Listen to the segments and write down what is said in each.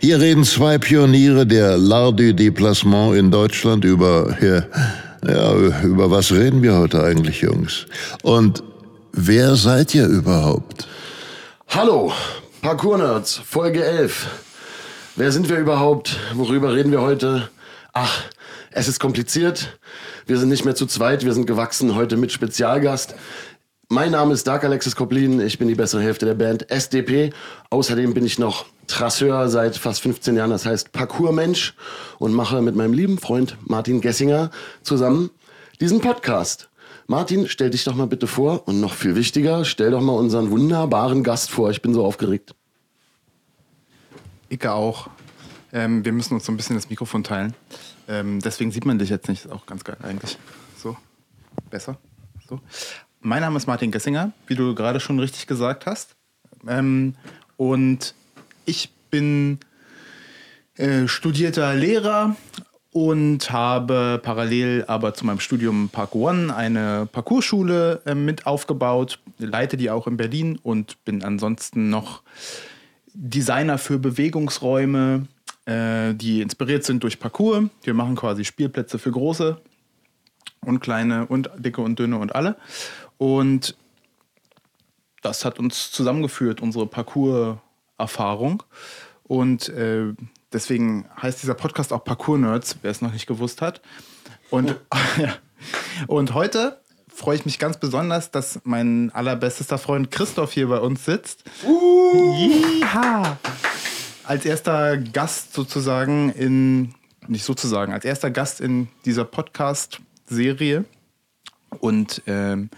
Hier reden zwei Pioniere der L'Art du Déplacement in Deutschland über, ja, ja, über was reden wir heute eigentlich, Jungs? Und wer seid ihr überhaupt? Hallo, Parkour Nerds, Folge 11. Wer sind wir überhaupt? Worüber reden wir heute? Ach, es ist kompliziert. Wir sind nicht mehr zu zweit, wir sind gewachsen heute mit Spezialgast. Mein Name ist Dark Alexis Koplin, ich bin die bessere Hälfte der Band SDP. Außerdem bin ich noch Trasseur seit fast 15 Jahren, das heißt Parkour-Mensch und mache mit meinem lieben Freund Martin Gessinger zusammen diesen Podcast. Martin, stell dich doch mal bitte vor und noch viel wichtiger, stell doch mal unseren wunderbaren Gast vor. Ich bin so aufgeregt. Icke auch. Ähm, wir müssen uns so ein bisschen das Mikrofon teilen. Ähm, deswegen sieht man dich jetzt nicht. Ist auch ganz geil eigentlich. So. Besser. So. Mein Name ist Martin Gessinger, wie du gerade schon richtig gesagt hast. Ähm, und ich bin äh, studierter Lehrer und habe parallel aber zu meinem Studium Park One eine Parcourschule äh, mit aufgebaut, leite die auch in Berlin und bin ansonsten noch Designer für Bewegungsräume, äh, die inspiriert sind durch Parcours. Wir machen quasi Spielplätze für große und kleine und dicke und dünne und alle. Und das hat uns zusammengeführt, unsere Parcours-Erfahrung. Und äh, deswegen heißt dieser Podcast auch Parcours Nerds, wer es noch nicht gewusst hat. Und, ja. und heute freue ich mich ganz besonders, dass mein allerbestester Freund Christoph hier bei uns sitzt. Uh. Yeah. Als erster Gast sozusagen in, nicht sozusagen, als erster Gast in dieser Podcast-Serie. Und ähm,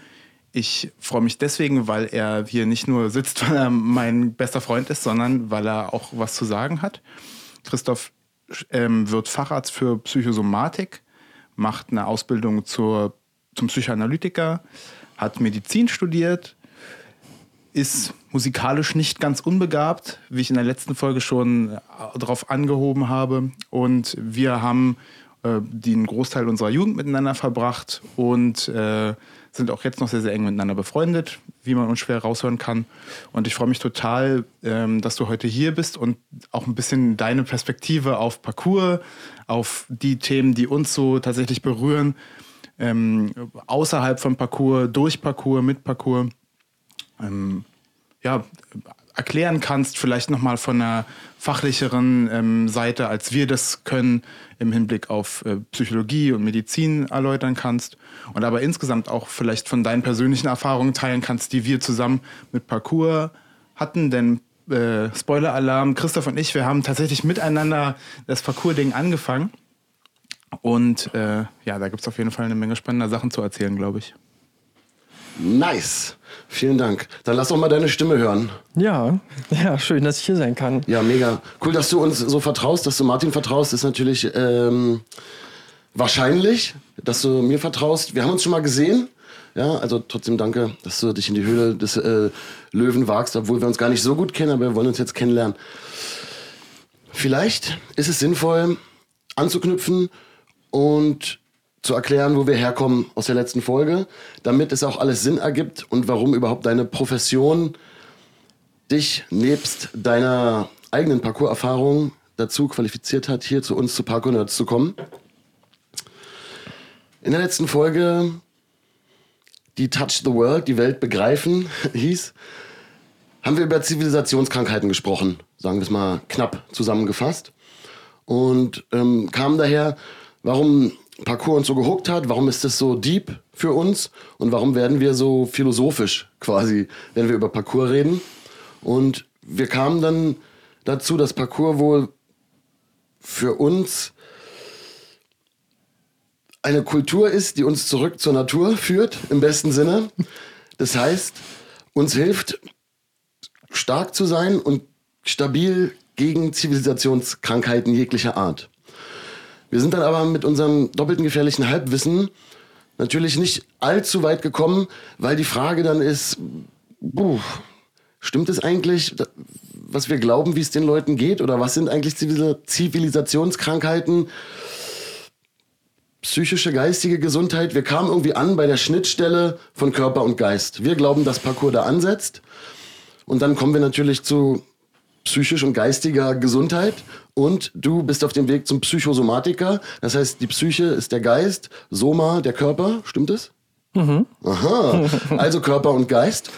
ich freue mich deswegen, weil er hier nicht nur sitzt, weil er mein bester Freund ist, sondern weil er auch was zu sagen hat. Christoph ähm, wird Facharzt für Psychosomatik, macht eine Ausbildung zur, zum Psychoanalytiker, hat Medizin studiert, ist musikalisch nicht ganz unbegabt, wie ich in der letzten Folge schon äh, darauf angehoben habe. Und wir haben äh, den Großteil unserer Jugend miteinander verbracht und äh, sind auch jetzt noch sehr, sehr eng miteinander befreundet, wie man uns schwer raushören kann. Und ich freue mich total, ähm, dass du heute hier bist und auch ein bisschen deine Perspektive auf Parcours, auf die Themen, die uns so tatsächlich berühren, ähm, außerhalb von Parcours, durch Parcours, mit Parcours, ähm, ja, erklären kannst, vielleicht nochmal von einer fachlicheren ähm, Seite, als wir das können, im Hinblick auf äh, Psychologie und Medizin erläutern kannst und aber insgesamt auch vielleicht von deinen persönlichen Erfahrungen teilen kannst, die wir zusammen mit Parcours hatten, denn äh, Spoiler-Alarm, Christoph und ich, wir haben tatsächlich miteinander das Parcours-Ding angefangen und äh, ja, da gibt es auf jeden Fall eine Menge spannender Sachen zu erzählen, glaube ich. Nice. Vielen Dank. Dann lass doch mal deine Stimme hören. Ja, ja, schön, dass ich hier sein kann. Ja, mega. Cool, dass du uns so vertraust, dass du Martin vertraust, ist natürlich ähm, wahrscheinlich, dass du mir vertraust. Wir haben uns schon mal gesehen. Ja, also trotzdem danke, dass du dich in die Höhle des äh, Löwen wagst, obwohl wir uns gar nicht so gut kennen, aber wir wollen uns jetzt kennenlernen. Vielleicht ist es sinnvoll, anzuknüpfen und zu erklären, wo wir herkommen aus der letzten Folge, damit es auch alles Sinn ergibt und warum überhaupt deine Profession dich nebst deiner eigenen Parcours-Erfahrung dazu qualifiziert hat, hier zu uns zu Parkour zu kommen. In der letzten Folge, die Touch the World, die Welt begreifen, hieß, haben wir über Zivilisationskrankheiten gesprochen, sagen wir es mal knapp zusammengefasst. Und ähm, kamen daher, warum Parcours uns so gehuckt hat, warum ist das so deep für uns und warum werden wir so philosophisch quasi, wenn wir über Parcours reden. Und wir kamen dann dazu, dass Parcours wohl für uns eine Kultur ist, die uns zurück zur Natur führt, im besten Sinne. Das heißt, uns hilft, stark zu sein und stabil gegen Zivilisationskrankheiten jeglicher Art. Wir sind dann aber mit unserem doppelten gefährlichen Halbwissen natürlich nicht allzu weit gekommen, weil die Frage dann ist, puh, stimmt es eigentlich, was wir glauben, wie es den Leuten geht? Oder was sind eigentlich Zivilisationskrankheiten? Psychische, geistige Gesundheit. Wir kamen irgendwie an bei der Schnittstelle von Körper und Geist. Wir glauben, dass Parcours da ansetzt. Und dann kommen wir natürlich zu psychisch und geistiger Gesundheit und du bist auf dem Weg zum Psychosomatiker. Das heißt, die Psyche ist der Geist, Soma der Körper, stimmt es? Mhm. Aha, also Körper und Geist.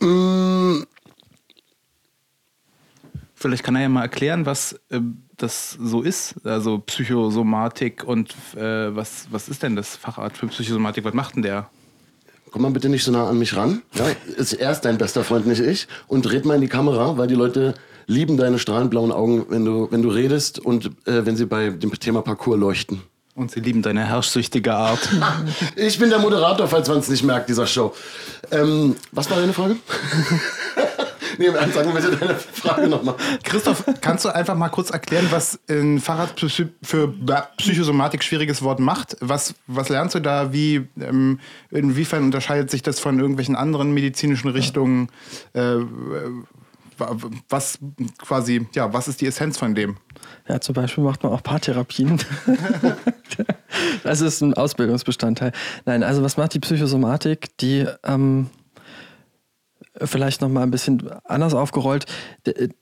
Mm. Vielleicht kann er ja mal erklären, was äh, das so ist, also Psychosomatik und äh, was, was ist denn das Fachart für Psychosomatik? Was macht denn der? Komm mal bitte nicht so nah an mich ran. Ja, ist erst dein bester Freund, nicht ich. Und red mal in die Kamera, weil die Leute lieben deine strahlend blauen Augen, wenn du, wenn du redest und äh, wenn sie bei dem Thema Parcours leuchten. Und sie lieben deine herrschsüchtige Art. ich bin der Moderator, falls man es nicht merkt, dieser Show. Ähm, was war deine Frage? nee, sag mal bitte deine Frage nochmal. Christoph, kannst du einfach mal kurz erklären, was ein Fahrrad für Psychosomatik schwieriges Wort macht? Was, was lernst du da? Wie, ähm, inwiefern unterscheidet sich das von irgendwelchen anderen medizinischen Richtungen? Äh, was quasi, ja, was ist die Essenz von dem? Ja, zum Beispiel macht man auch Paartherapien. das ist ein Ausbildungsbestandteil. Nein, also was macht die Psychosomatik? Die ähm, vielleicht noch mal ein bisschen anders aufgerollt.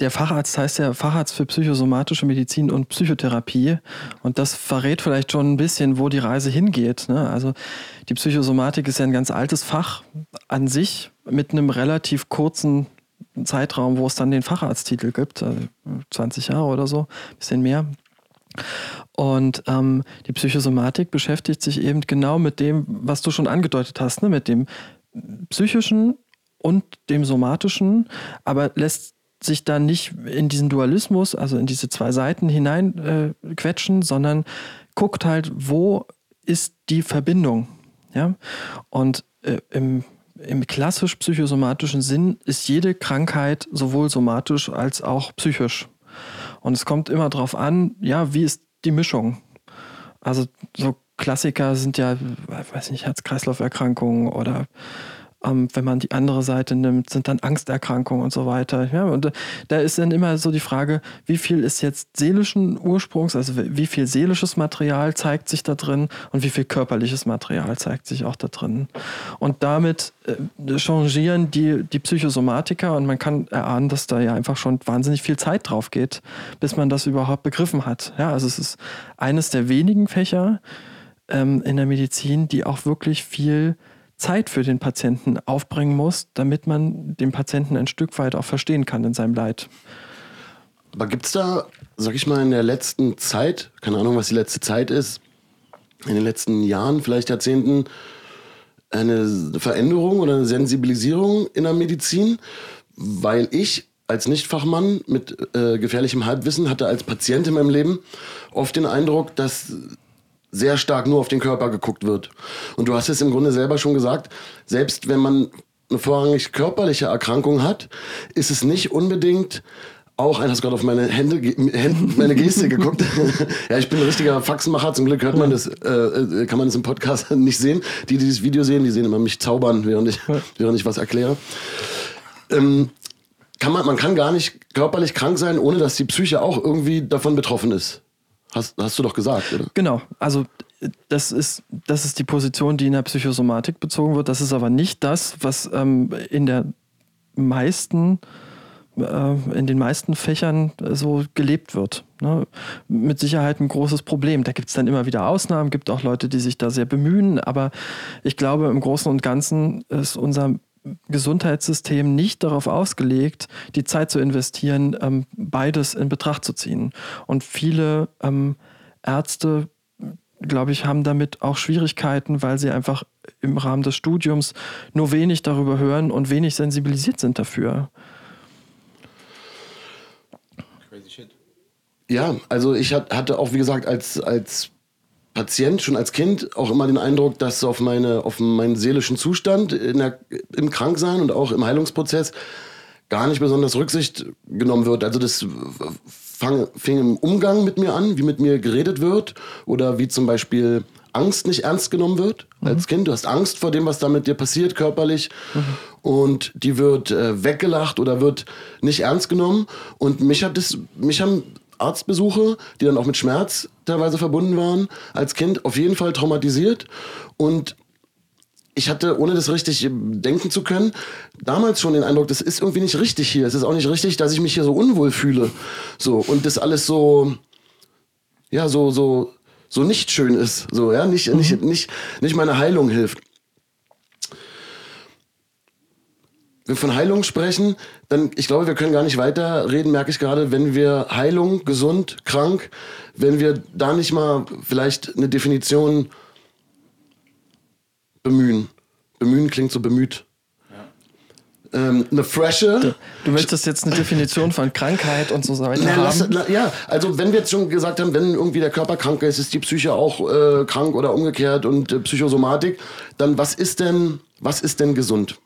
Der Facharzt heißt ja Facharzt für psychosomatische Medizin und Psychotherapie und das verrät vielleicht schon ein bisschen, wo die Reise hingeht. Ne? Also die Psychosomatik ist ja ein ganz altes Fach an sich mit einem relativ kurzen Zeitraum, wo es dann den Facharzttitel gibt, also 20 Jahre oder so, ein bisschen mehr. Und ähm, die Psychosomatik beschäftigt sich eben genau mit dem, was du schon angedeutet hast, ne? mit dem psychischen und dem somatischen, aber lässt sich da nicht in diesen Dualismus, also in diese zwei Seiten hineinquetschen, äh, sondern guckt halt, wo ist die Verbindung. Ja? Und äh, im, im klassisch psychosomatischen Sinn ist jede Krankheit sowohl somatisch als auch psychisch. Und es kommt immer darauf an, ja, wie ist die Mischung? Also so Klassiker sind ja, weiß nicht, Herz-Kreislauf-Erkrankungen oder ähm, wenn man die andere Seite nimmt, sind dann Angsterkrankungen und so weiter. Ja, und äh, da ist dann immer so die Frage, wie viel ist jetzt seelischen Ursprungs, also wie viel seelisches Material zeigt sich da drin und wie viel körperliches Material zeigt sich auch da drin. Und damit äh, changieren die, die Psychosomatiker und man kann erahnen, dass da ja einfach schon wahnsinnig viel Zeit drauf geht, bis man das überhaupt begriffen hat. Ja, also es ist eines der wenigen Fächer ähm, in der Medizin, die auch wirklich viel Zeit für den Patienten aufbringen muss, damit man den Patienten ein Stück weit auch verstehen kann in seinem Leid. Aber gibt es da, sag ich mal, in der letzten Zeit, keine Ahnung, was die letzte Zeit ist, in den letzten Jahren, vielleicht Jahrzehnten, eine Veränderung oder eine Sensibilisierung in der Medizin? Weil ich als Nichtfachmann mit äh, gefährlichem Halbwissen hatte als Patient in meinem Leben oft den Eindruck, dass sehr stark nur auf den Körper geguckt wird. Und du hast es im Grunde selber schon gesagt, selbst wenn man eine vorrangig körperliche Erkrankung hat, ist es nicht unbedingt auch, hast du gerade auf meine Hände, Hände meine Geste geguckt. ja, ich bin ein richtiger Faxenmacher. Zum Glück hört man das, äh, äh, kann man das im Podcast nicht sehen. Die, die dieses Video sehen, die sehen immer mich zaubern, während ich, während ich was erkläre. Ähm, kann man, man kann gar nicht körperlich krank sein, ohne dass die Psyche auch irgendwie davon betroffen ist. Hast, hast du doch gesagt, oder? Genau. Also das ist, das ist die Position, die in der Psychosomatik bezogen wird. Das ist aber nicht das, was ähm, in der meisten äh, in den meisten Fächern so gelebt wird. Ne? Mit Sicherheit ein großes Problem. Da gibt es dann immer wieder Ausnahmen, gibt auch Leute, die sich da sehr bemühen, aber ich glaube, im Großen und Ganzen ist unser Gesundheitssystem nicht darauf ausgelegt, die Zeit zu investieren, ähm, beides in Betracht zu ziehen. Und viele ähm, Ärzte, glaube ich, haben damit auch Schwierigkeiten, weil sie einfach im Rahmen des Studiums nur wenig darüber hören und wenig sensibilisiert sind dafür. Crazy shit. Ja, also ich hatte auch, wie gesagt, als, als Patient schon als Kind auch immer den Eindruck, dass auf, meine, auf meinen seelischen Zustand der, im Kranksein und auch im Heilungsprozess gar nicht besonders Rücksicht genommen wird. Also das fang, fing im Umgang mit mir an, wie mit mir geredet wird oder wie zum Beispiel Angst nicht ernst genommen wird als Kind. Du hast Angst vor dem, was da mit dir passiert, körperlich. Und die wird äh, weggelacht oder wird nicht ernst genommen. Und mich hat das, mich haben Arztbesuche, die dann auch mit Schmerz teilweise verbunden waren, als Kind auf jeden Fall traumatisiert. Und ich hatte, ohne das richtig denken zu können, damals schon den Eindruck, das ist irgendwie nicht richtig hier. Es ist auch nicht richtig, dass ich mich hier so unwohl fühle. So, und das alles so, ja, so, so, so nicht schön ist. So, ja, nicht, nicht, nicht, nicht meine Heilung hilft. Wenn wir von Heilung sprechen, dann, ich glaube, wir können gar nicht weiter reden, merke ich gerade, wenn wir Heilung, gesund, krank, wenn wir da nicht mal vielleicht eine Definition bemühen. Bemühen klingt so bemüht. Ähm, eine frische. Du möchtest jetzt eine Definition von Krankheit und so weiter Nee, haben. lass, la, ja, also wenn wir jetzt schon gesagt haben, wenn irgendwie der Körper krank ist, ist die Psyche auch äh, krank oder umgekehrt und äh, Psychosomatik, dann was ist denn, was ist denn gesund?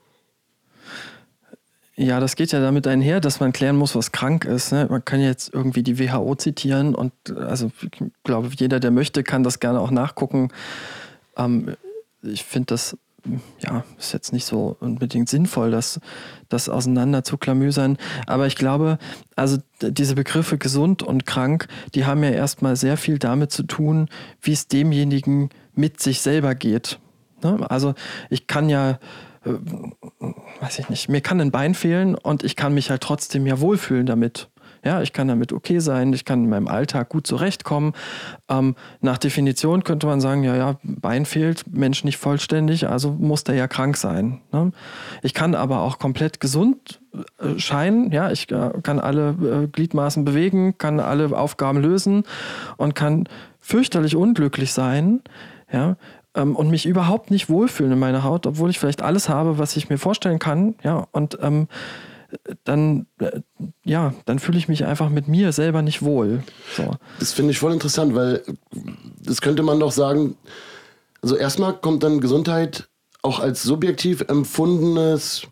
Ja, das geht ja damit einher, dass man klären muss, was krank ist. Ne? Man kann jetzt irgendwie die WHO zitieren und also ich glaube, jeder, der möchte, kann das gerne auch nachgucken. Ähm, ich finde das ja, ist jetzt nicht so unbedingt sinnvoll, das, das auseinander zu klamüsern. Aber ich glaube, also diese Begriffe gesund und krank, die haben ja erstmal sehr viel damit zu tun, wie es demjenigen mit sich selber geht. Ne? Also ich kann ja, weiß ich nicht, mir kann ein Bein fehlen und ich kann mich halt trotzdem ja wohlfühlen damit. Ja, ich kann damit okay sein, ich kann in meinem Alltag gut zurechtkommen. Ähm, nach Definition könnte man sagen, ja, ja, Bein fehlt, Mensch nicht vollständig, also muss der ja krank sein. Ne? Ich kann aber auch komplett gesund äh, scheinen, ja, ich äh, kann alle äh, Gliedmaßen bewegen, kann alle Aufgaben lösen und kann fürchterlich unglücklich sein, ja, ähm, und mich überhaupt nicht wohlfühlen in meiner Haut, obwohl ich vielleicht alles habe, was ich mir vorstellen kann, ja, und ähm, dann, äh, ja, dann fühle ich mich einfach mit mir selber nicht wohl. So. Das finde ich voll interessant, weil das könnte man doch sagen, also erstmal kommt dann Gesundheit auch als subjektiv empfundenes,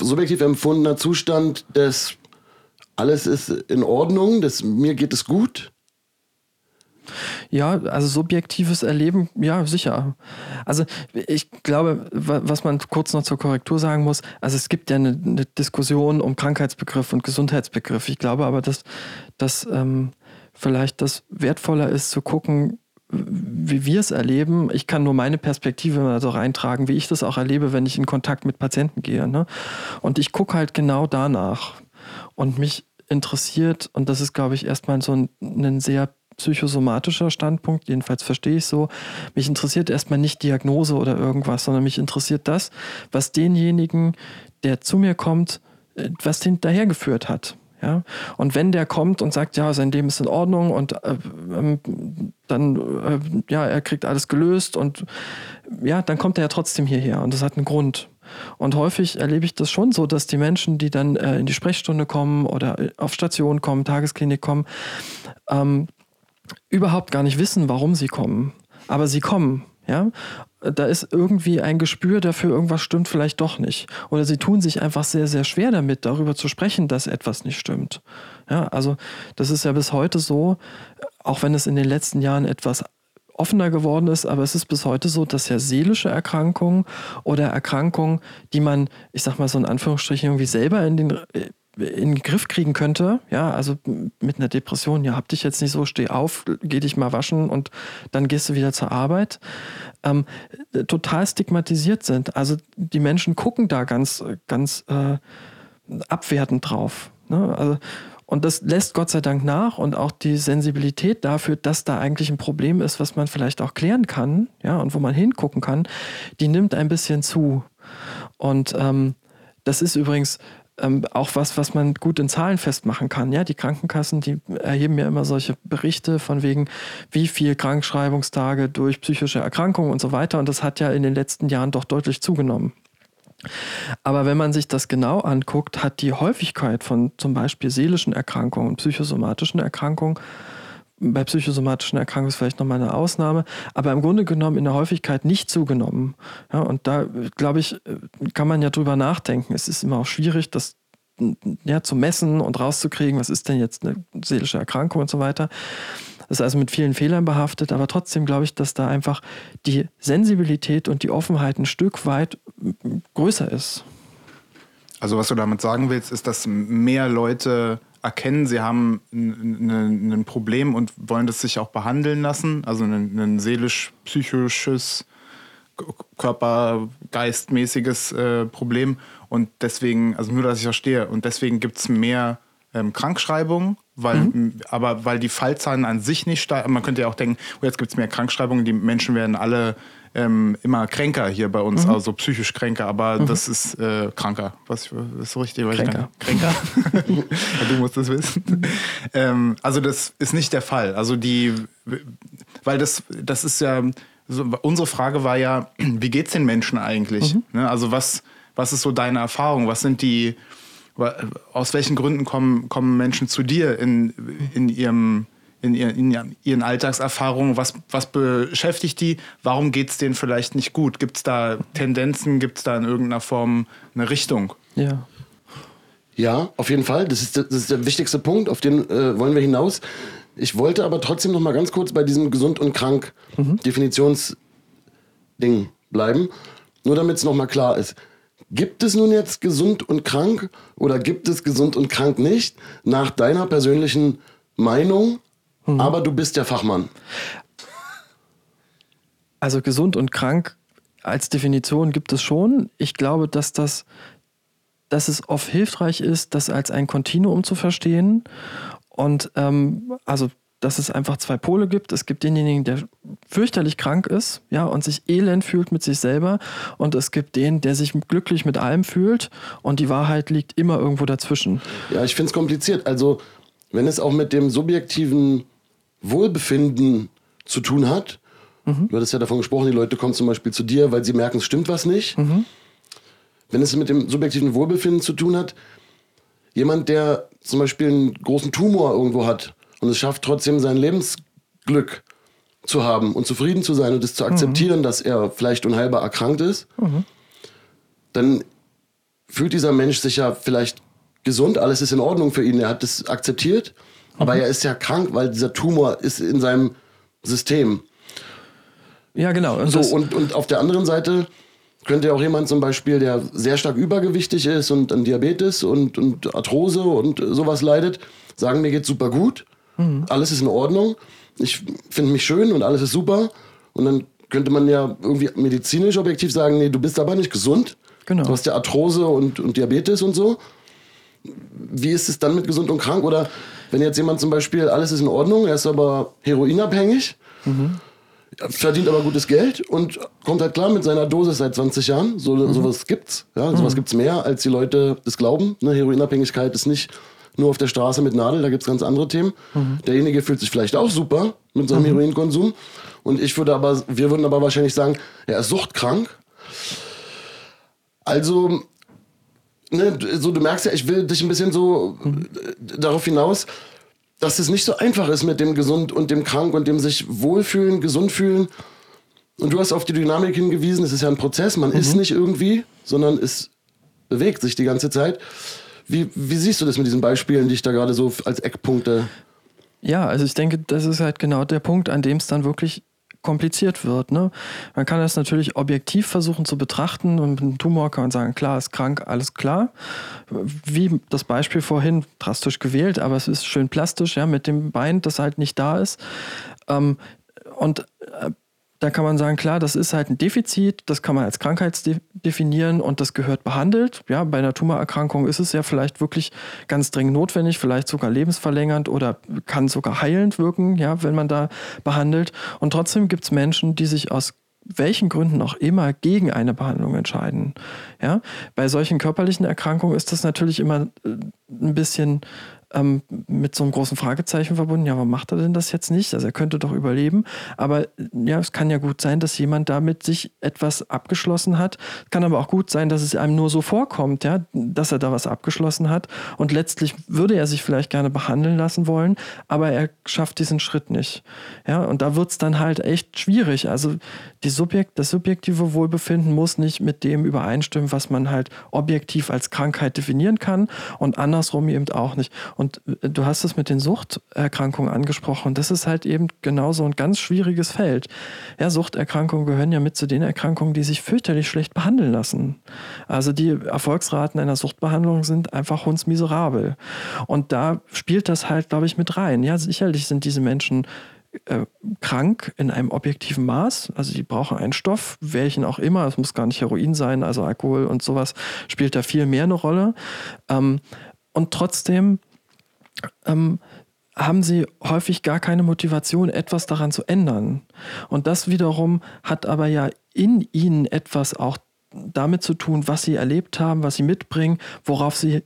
subjektiv empfundener Zustand des alles ist in Ordnung, des mir geht es gut. Ja, also subjektives Erleben, ja, sicher. Also ich glaube, wa- was man kurz noch zur Korrektur sagen muss, also es gibt ja eine, eine Diskussion um Krankheitsbegriff und Gesundheitsbegriff. Ich glaube aber, dass, dass ähm, vielleicht das wertvoller ist zu gucken, wie wir es erleben. Ich kann nur meine Perspektive mal so reintragen, wie ich das auch erlebe, wenn ich in Kontakt mit Patienten gehe. Ne? Und ich gucke halt genau danach. Und mich interessiert, und das ist, glaube ich, erstmal so ein, ein sehr psychosomatischer Standpunkt, jedenfalls verstehe ich so, mich interessiert erstmal nicht Diagnose oder irgendwas, sondern mich interessiert das, was denjenigen, der zu mir kommt, äh, was den dahergeführt hat. Ja? Und wenn der kommt und sagt, ja, sein Leben ist in Ordnung und äh, ähm, dann, äh, ja, er kriegt alles gelöst und ja, dann kommt er ja trotzdem hierher und das hat einen Grund. Und häufig erlebe ich das schon so, dass die Menschen, die dann äh, in die Sprechstunde kommen oder äh, auf Station kommen, Tagesklinik kommen, ähm, überhaupt gar nicht wissen, warum sie kommen. Aber sie kommen, ja. Da ist irgendwie ein Gespür dafür, irgendwas stimmt vielleicht doch nicht. Oder sie tun sich einfach sehr, sehr schwer damit, darüber zu sprechen, dass etwas nicht stimmt. Ja, also das ist ja bis heute so, auch wenn es in den letzten Jahren etwas offener geworden ist, aber es ist bis heute so, dass ja seelische Erkrankungen oder Erkrankungen, die man, ich sag mal so in Anführungsstrichen, irgendwie selber in den in den Griff kriegen könnte, ja, also mit einer Depression, ja, hab dich jetzt nicht so, steh auf, geh dich mal waschen und dann gehst du wieder zur Arbeit, ähm, total stigmatisiert sind. Also die Menschen gucken da ganz, ganz äh, abwertend drauf. Ne? Also, und das lässt Gott sei Dank nach und auch die Sensibilität dafür, dass da eigentlich ein Problem ist, was man vielleicht auch klären kann, ja, und wo man hingucken kann, die nimmt ein bisschen zu. Und ähm, das ist übrigens ähm, auch was, was man gut in Zahlen festmachen kann. Ja, die Krankenkassen, die erheben ja immer solche Berichte von wegen, wie viel Krankschreibungstage durch psychische Erkrankungen und so weiter. Und das hat ja in den letzten Jahren doch deutlich zugenommen. Aber wenn man sich das genau anguckt, hat die Häufigkeit von zum Beispiel seelischen Erkrankungen, psychosomatischen Erkrankungen bei psychosomatischen Erkrankungen ist vielleicht nochmal eine Ausnahme, aber im Grunde genommen in der Häufigkeit nicht zugenommen. Ja, und da, glaube ich, kann man ja drüber nachdenken. Es ist immer auch schwierig, das ja, zu messen und rauszukriegen, was ist denn jetzt eine seelische Erkrankung und so weiter. Das ist also mit vielen Fehlern behaftet, aber trotzdem glaube ich, dass da einfach die Sensibilität und die Offenheit ein Stück weit größer ist. Also was du damit sagen willst, ist, dass mehr Leute erkennen, sie haben ein, ein Problem und wollen das sich auch behandeln lassen, also ein, ein seelisch-psychisches, körper-geistmäßiges äh, Problem und deswegen, also nur, dass ich verstehe, und deswegen gibt es mehr ähm, Krankschreibungen, weil, mhm. aber weil die Fallzahlen an sich nicht steigen. Man könnte ja auch denken, oh, jetzt gibt es mehr Krankschreibungen, die Menschen werden alle ähm, immer kränker hier bei uns, mhm. also psychisch kränker, aber mhm. das ist äh, kranker. Was ist so richtig? Kränker. kränker. du musst das wissen. ähm, also das ist nicht der Fall. Also die, weil das, das ist ja, so, unsere Frage war ja, wie geht es den Menschen eigentlich? Mhm. Ne? Also was, was ist so deine Erfahrung? Was sind die, aus welchen Gründen kommen, kommen Menschen zu dir in, in ihrem in, in, ihren Alltagserfahrungen, was, was beschäftigt die, warum geht es denen vielleicht nicht gut? Gibt es da Tendenzen, gibt es da in irgendeiner Form eine Richtung? Ja. Ja, auf jeden Fall. Das ist, das ist der wichtigste Punkt, auf den äh, wollen wir hinaus. Ich wollte aber trotzdem noch mal ganz kurz bei diesem gesund und krank mhm. Definitionsding bleiben, nur damit es noch mal klar ist. Gibt es nun jetzt gesund und krank oder gibt es gesund und krank nicht? Nach deiner persönlichen Meinung, mhm. aber du bist der Fachmann. Also gesund und krank als Definition gibt es schon. Ich glaube, dass das dass es oft hilfreich ist, das als ein Kontinuum zu verstehen. Und ähm, also dass es einfach zwei Pole gibt. Es gibt denjenigen, der fürchterlich krank ist, ja, und sich elend fühlt mit sich selber. Und es gibt den, der sich glücklich mit allem fühlt. Und die Wahrheit liegt immer irgendwo dazwischen. Ja, ich finde es kompliziert. Also, wenn es auch mit dem subjektiven Wohlbefinden zu tun hat, mhm. du hattest ja davon gesprochen, die Leute kommen zum Beispiel zu dir, weil sie merken, es stimmt was nicht. Mhm. Wenn es mit dem subjektiven Wohlbefinden zu tun hat, jemand, der zum Beispiel einen großen Tumor irgendwo hat, und es schafft trotzdem sein Lebensglück zu haben und zufrieden zu sein und es zu akzeptieren, mhm. dass er vielleicht unheilbar erkrankt ist, mhm. dann fühlt dieser Mensch sich ja vielleicht gesund, alles ist in Ordnung für ihn, er hat es akzeptiert, mhm. aber er ist ja krank, weil dieser Tumor ist in seinem System. Ja, genau. Und, so, und, und auf der anderen Seite könnte ja auch jemand zum Beispiel, der sehr stark übergewichtig ist und an Diabetes und, und Arthrose und sowas leidet, sagen, mir geht's super gut. Mhm. Alles ist in Ordnung. Ich finde mich schön und alles ist super. Und dann könnte man ja irgendwie medizinisch objektiv sagen, nee, du bist aber nicht gesund. Genau. Du hast ja Arthrose und, und Diabetes und so. Wie ist es dann mit gesund und krank? Oder wenn jetzt jemand zum Beispiel, alles ist in Ordnung, er ist aber heroinabhängig, mhm. verdient aber gutes Geld und kommt halt klar mit seiner Dosis seit 20 Jahren. So, mhm. Sowas gibt's. Ja, sowas mhm. gibt's mehr, als die Leute das glauben. Ne, Heroinabhängigkeit ist nicht nur auf der Straße mit Nadel, da gibt es ganz andere Themen. Mhm. Derjenige fühlt sich vielleicht auch super mit seinem mhm. Heroinkonsum. Und ich würde aber, wir würden aber wahrscheinlich sagen, er ist suchtkrank. Also, ne, so du merkst ja, ich will dich ein bisschen so mhm. darauf hinaus, dass es nicht so einfach ist mit dem gesund und dem krank und dem sich wohlfühlen, gesund fühlen. Und du hast auf die Dynamik hingewiesen, es ist ja ein Prozess, man ist mhm. nicht irgendwie, sondern es bewegt sich die ganze Zeit. Wie, wie siehst du das mit diesen Beispielen, die ich da gerade so als Eckpunkte. Ja, also ich denke, das ist halt genau der Punkt, an dem es dann wirklich kompliziert wird. Ne? Man kann das natürlich objektiv versuchen zu betrachten und mit einem Tumor kann man sagen, klar, ist krank, alles klar. Wie das Beispiel vorhin, drastisch gewählt, aber es ist schön plastisch, ja, mit dem Bein, das halt nicht da ist. Ähm, und äh, da kann man sagen, klar, das ist halt ein Defizit, das kann man als Krankheit definieren und das gehört behandelt. Ja, bei einer Tumorerkrankung ist es ja vielleicht wirklich ganz dringend notwendig, vielleicht sogar lebensverlängernd oder kann sogar heilend wirken, ja, wenn man da behandelt. Und trotzdem gibt es Menschen, die sich aus welchen Gründen auch immer gegen eine Behandlung entscheiden. Ja, bei solchen körperlichen Erkrankungen ist das natürlich immer äh, ein bisschen ähm, mit so einem großen Fragezeichen verbunden. Ja, warum macht er denn das jetzt nicht? Also er könnte doch überleben. Aber ja, es kann ja gut sein, dass jemand damit sich etwas abgeschlossen hat. Kann aber auch gut sein, dass es einem nur so vorkommt, ja, dass er da was abgeschlossen hat. Und letztlich würde er sich vielleicht gerne behandeln lassen wollen, aber er schafft diesen Schritt nicht. Ja, und da wird es dann halt echt schwierig. Also die Subjekt, das subjektive Wohlbefinden muss nicht mit dem übereinstimmen, was man halt objektiv als Krankheit definieren kann und andersrum eben auch nicht. Und äh, du hast es mit den Suchterkrankungen angesprochen. Das ist halt eben genauso ein ganz schwieriges Feld. Ja, Suchterkrankungen gehören ja mit zu den Erkrankungen, die sich fürchterlich schlecht behandeln lassen. Also die Erfolgsraten einer Suchtbehandlung sind einfach hundsmiserabel. Und da spielt das halt, glaube ich, mit rein. Ja, sicherlich sind diese Menschen äh, krank in einem objektiven Maß. Also die brauchen einen Stoff, welchen auch immer. Es muss gar nicht Heroin sein, also Alkohol und sowas spielt da viel mehr eine Rolle. Ähm, und trotzdem ähm, haben sie häufig gar keine Motivation, etwas daran zu ändern. Und das wiederum hat aber ja in ihnen etwas auch damit zu tun, was sie erlebt haben, was sie mitbringen, worauf sie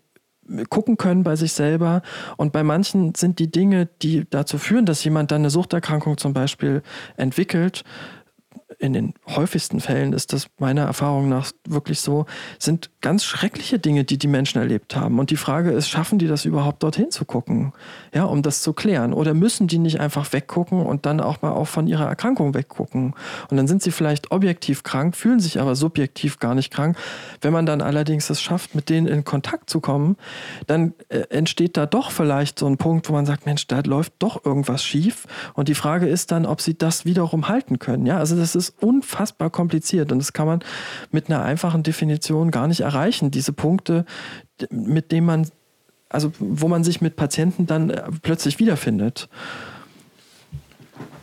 gucken können bei sich selber. Und bei manchen sind die Dinge, die dazu führen, dass jemand dann eine Suchterkrankung zum Beispiel entwickelt, in den häufigsten Fällen ist das meiner Erfahrung nach wirklich so, sind ganz schreckliche Dinge, die die Menschen erlebt haben. Und die Frage ist, schaffen die das überhaupt dorthin zu gucken, ja, um das zu klären? Oder müssen die nicht einfach weggucken und dann auch mal auch von ihrer Erkrankung weggucken? Und dann sind sie vielleicht objektiv krank, fühlen sich aber subjektiv gar nicht krank. Wenn man dann allerdings es schafft, mit denen in Kontakt zu kommen, dann äh, entsteht da doch vielleicht so ein Punkt, wo man sagt, Mensch, da läuft doch irgendwas schief. Und die Frage ist dann, ob sie das wiederum halten können. Ja, also das ist unfassbar kompliziert und das kann man mit einer einfachen Definition gar nicht erreichen. Diese Punkte, mit denen man, also wo man sich mit Patienten dann äh, plötzlich wiederfindet.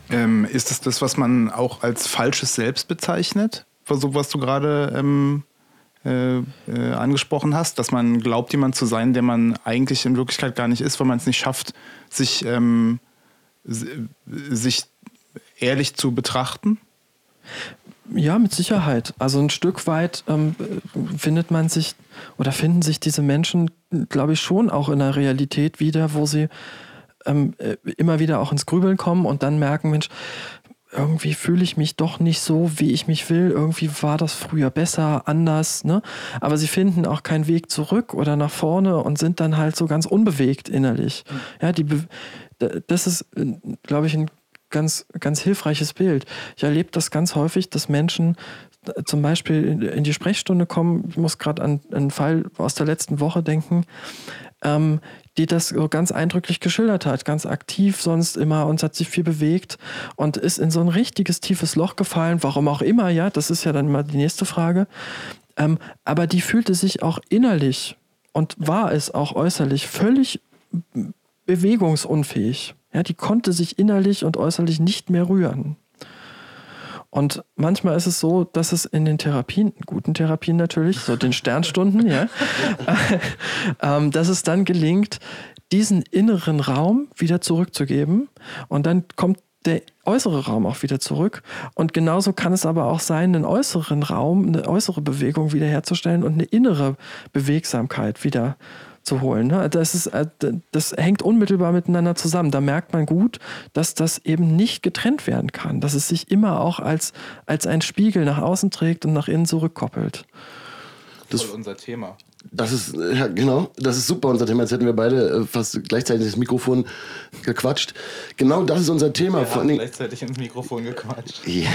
Ähm, ist es das, was man auch als falsches Selbst bezeichnet? So, was du gerade ähm, äh, äh, angesprochen hast, dass man glaubt, jemand zu sein, der man eigentlich in Wirklichkeit gar nicht ist, weil man es nicht schafft, sich, ähm, sich ehrlich zu betrachten? Ja, mit Sicherheit. Also ein Stück weit ähm, findet man sich oder finden sich diese Menschen, glaube ich, schon auch in einer Realität wieder, wo sie ähm, äh, immer wieder auch ins Grübeln kommen und dann merken, Mensch, irgendwie fühle ich mich doch nicht so, wie ich mich will. Irgendwie war das früher besser, anders. Ne? Aber sie finden auch keinen Weg zurück oder nach vorne und sind dann halt so ganz unbewegt innerlich. Ja, die, das ist, äh, glaube ich, ein ganz, ganz hilfreiches Bild. Ich erlebe das ganz häufig, dass Menschen äh, zum Beispiel in die Sprechstunde kommen, ich muss gerade an einen Fall aus der letzten Woche denken, ähm, die das so ganz eindrücklich geschildert hat, ganz aktiv sonst immer und hat sich viel bewegt und ist in so ein richtiges tiefes Loch gefallen, warum auch immer, ja, das ist ja dann mal die nächste Frage. Ähm, aber die fühlte sich auch innerlich und war es auch äußerlich völlig bewegungsunfähig. Ja, die konnte sich innerlich und äußerlich nicht mehr rühren. Und manchmal ist es so, dass es in den Therapien, guten Therapien natürlich, so den Sternstunden, ja, ähm, dass es dann gelingt, diesen inneren Raum wieder zurückzugeben. Und dann kommt der äußere Raum auch wieder zurück. Und genauso kann es aber auch sein, einen äußeren Raum, eine äußere Bewegung wiederherzustellen und eine innere Bewegsamkeit wieder zu holen. Ne? Das, ist, äh, das hängt unmittelbar miteinander zusammen. Da merkt man gut, dass das eben nicht getrennt werden kann, dass es sich immer auch als, als ein Spiegel nach außen trägt und nach innen zurückkoppelt. Das ist unser Thema. Das ist, ja, genau, das ist super unser Thema. Jetzt hätten wir beide äh, fast gleichzeitig das Mikrofon gequatscht. Genau das ist unser Thema. Wir haben gleichzeitig ins Mikrofon gequatscht. Yeah.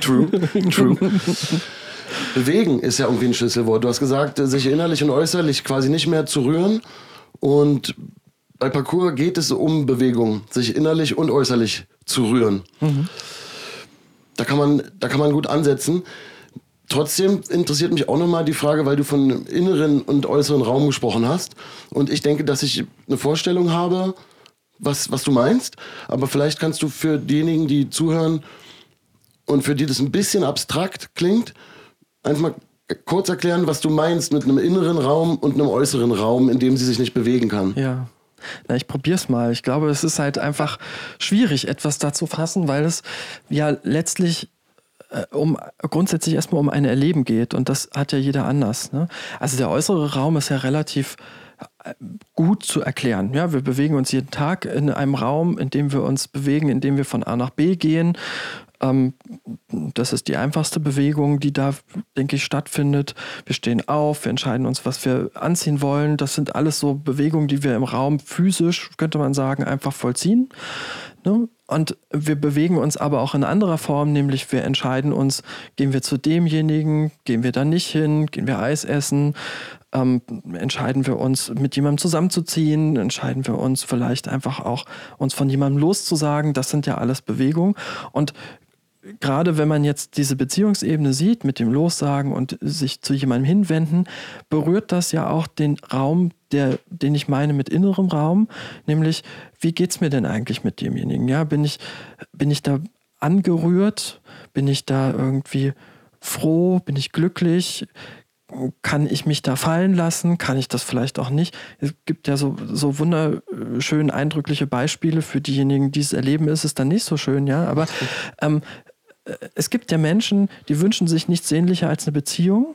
True, true. Bewegen ist ja irgendwie ein Schlüsselwort. Du hast gesagt, sich innerlich und äußerlich quasi nicht mehr zu rühren. Und bei Parcours geht es um Bewegung, sich innerlich und äußerlich zu rühren. Mhm. Da, kann man, da kann man gut ansetzen. Trotzdem interessiert mich auch nochmal die Frage, weil du von inneren und äußeren Raum gesprochen hast. Und ich denke, dass ich eine Vorstellung habe, was, was du meinst. Aber vielleicht kannst du für diejenigen, die zuhören und für die das ein bisschen abstrakt klingt, einfach mal kurz erklären, was du meinst mit einem inneren Raum und einem äußeren Raum, in dem sie sich nicht bewegen kann. Ja. Na, ich probier's mal. Ich glaube, es ist halt einfach schwierig, etwas da zu fassen, weil es ja letztlich äh, um grundsätzlich erstmal um ein Erleben geht und das hat ja jeder anders. Ne? Also der äußere Raum ist ja relativ gut zu erklären. Ja, wir bewegen uns jeden Tag in einem Raum, in dem wir uns bewegen, in dem wir von A nach B gehen. Ähm, das ist die einfachste Bewegung, die da, denke ich, stattfindet. Wir stehen auf, wir entscheiden uns, was wir anziehen wollen. Das sind alles so Bewegungen, die wir im Raum physisch, könnte man sagen, einfach vollziehen. Ne? Und wir bewegen uns aber auch in anderer Form, nämlich wir entscheiden uns, gehen wir zu demjenigen, gehen wir da nicht hin, gehen wir Eis essen, ähm, entscheiden wir uns, mit jemandem zusammenzuziehen, entscheiden wir uns vielleicht einfach auch, uns von jemandem loszusagen. Das sind ja alles Bewegungen. Und gerade wenn man jetzt diese Beziehungsebene sieht mit dem Lossagen und sich zu jemandem hinwenden, berührt das ja auch den Raum, der, den ich meine mit innerem Raum, nämlich wie geht es mir denn eigentlich mit demjenigen? Ja, bin ich, bin ich da angerührt? Bin ich da irgendwie froh? Bin ich glücklich? Kann ich mich da fallen lassen? Kann ich das vielleicht auch nicht? Es gibt ja so, so wunderschön eindrückliche Beispiele für diejenigen, die es erleben, ist es dann nicht so schön, ja. Aber ähm, es gibt ja Menschen, die wünschen sich nichts sehnlicher als eine Beziehung.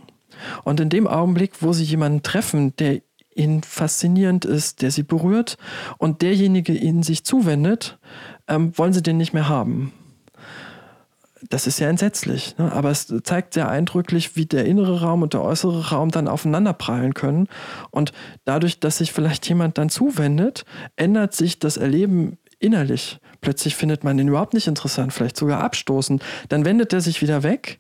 Und in dem Augenblick, wo sie jemanden treffen, der ihnen faszinierend ist, der sie berührt und derjenige ihnen sich zuwendet, ähm, wollen sie den nicht mehr haben. Das ist ja entsetzlich, ne? aber es zeigt sehr eindrücklich, wie der innere Raum und der äußere Raum dann aufeinanderprallen können. Und dadurch, dass sich vielleicht jemand dann zuwendet, ändert sich das Erleben innerlich. Plötzlich findet man den überhaupt nicht interessant, vielleicht sogar abstoßend. Dann wendet er sich wieder weg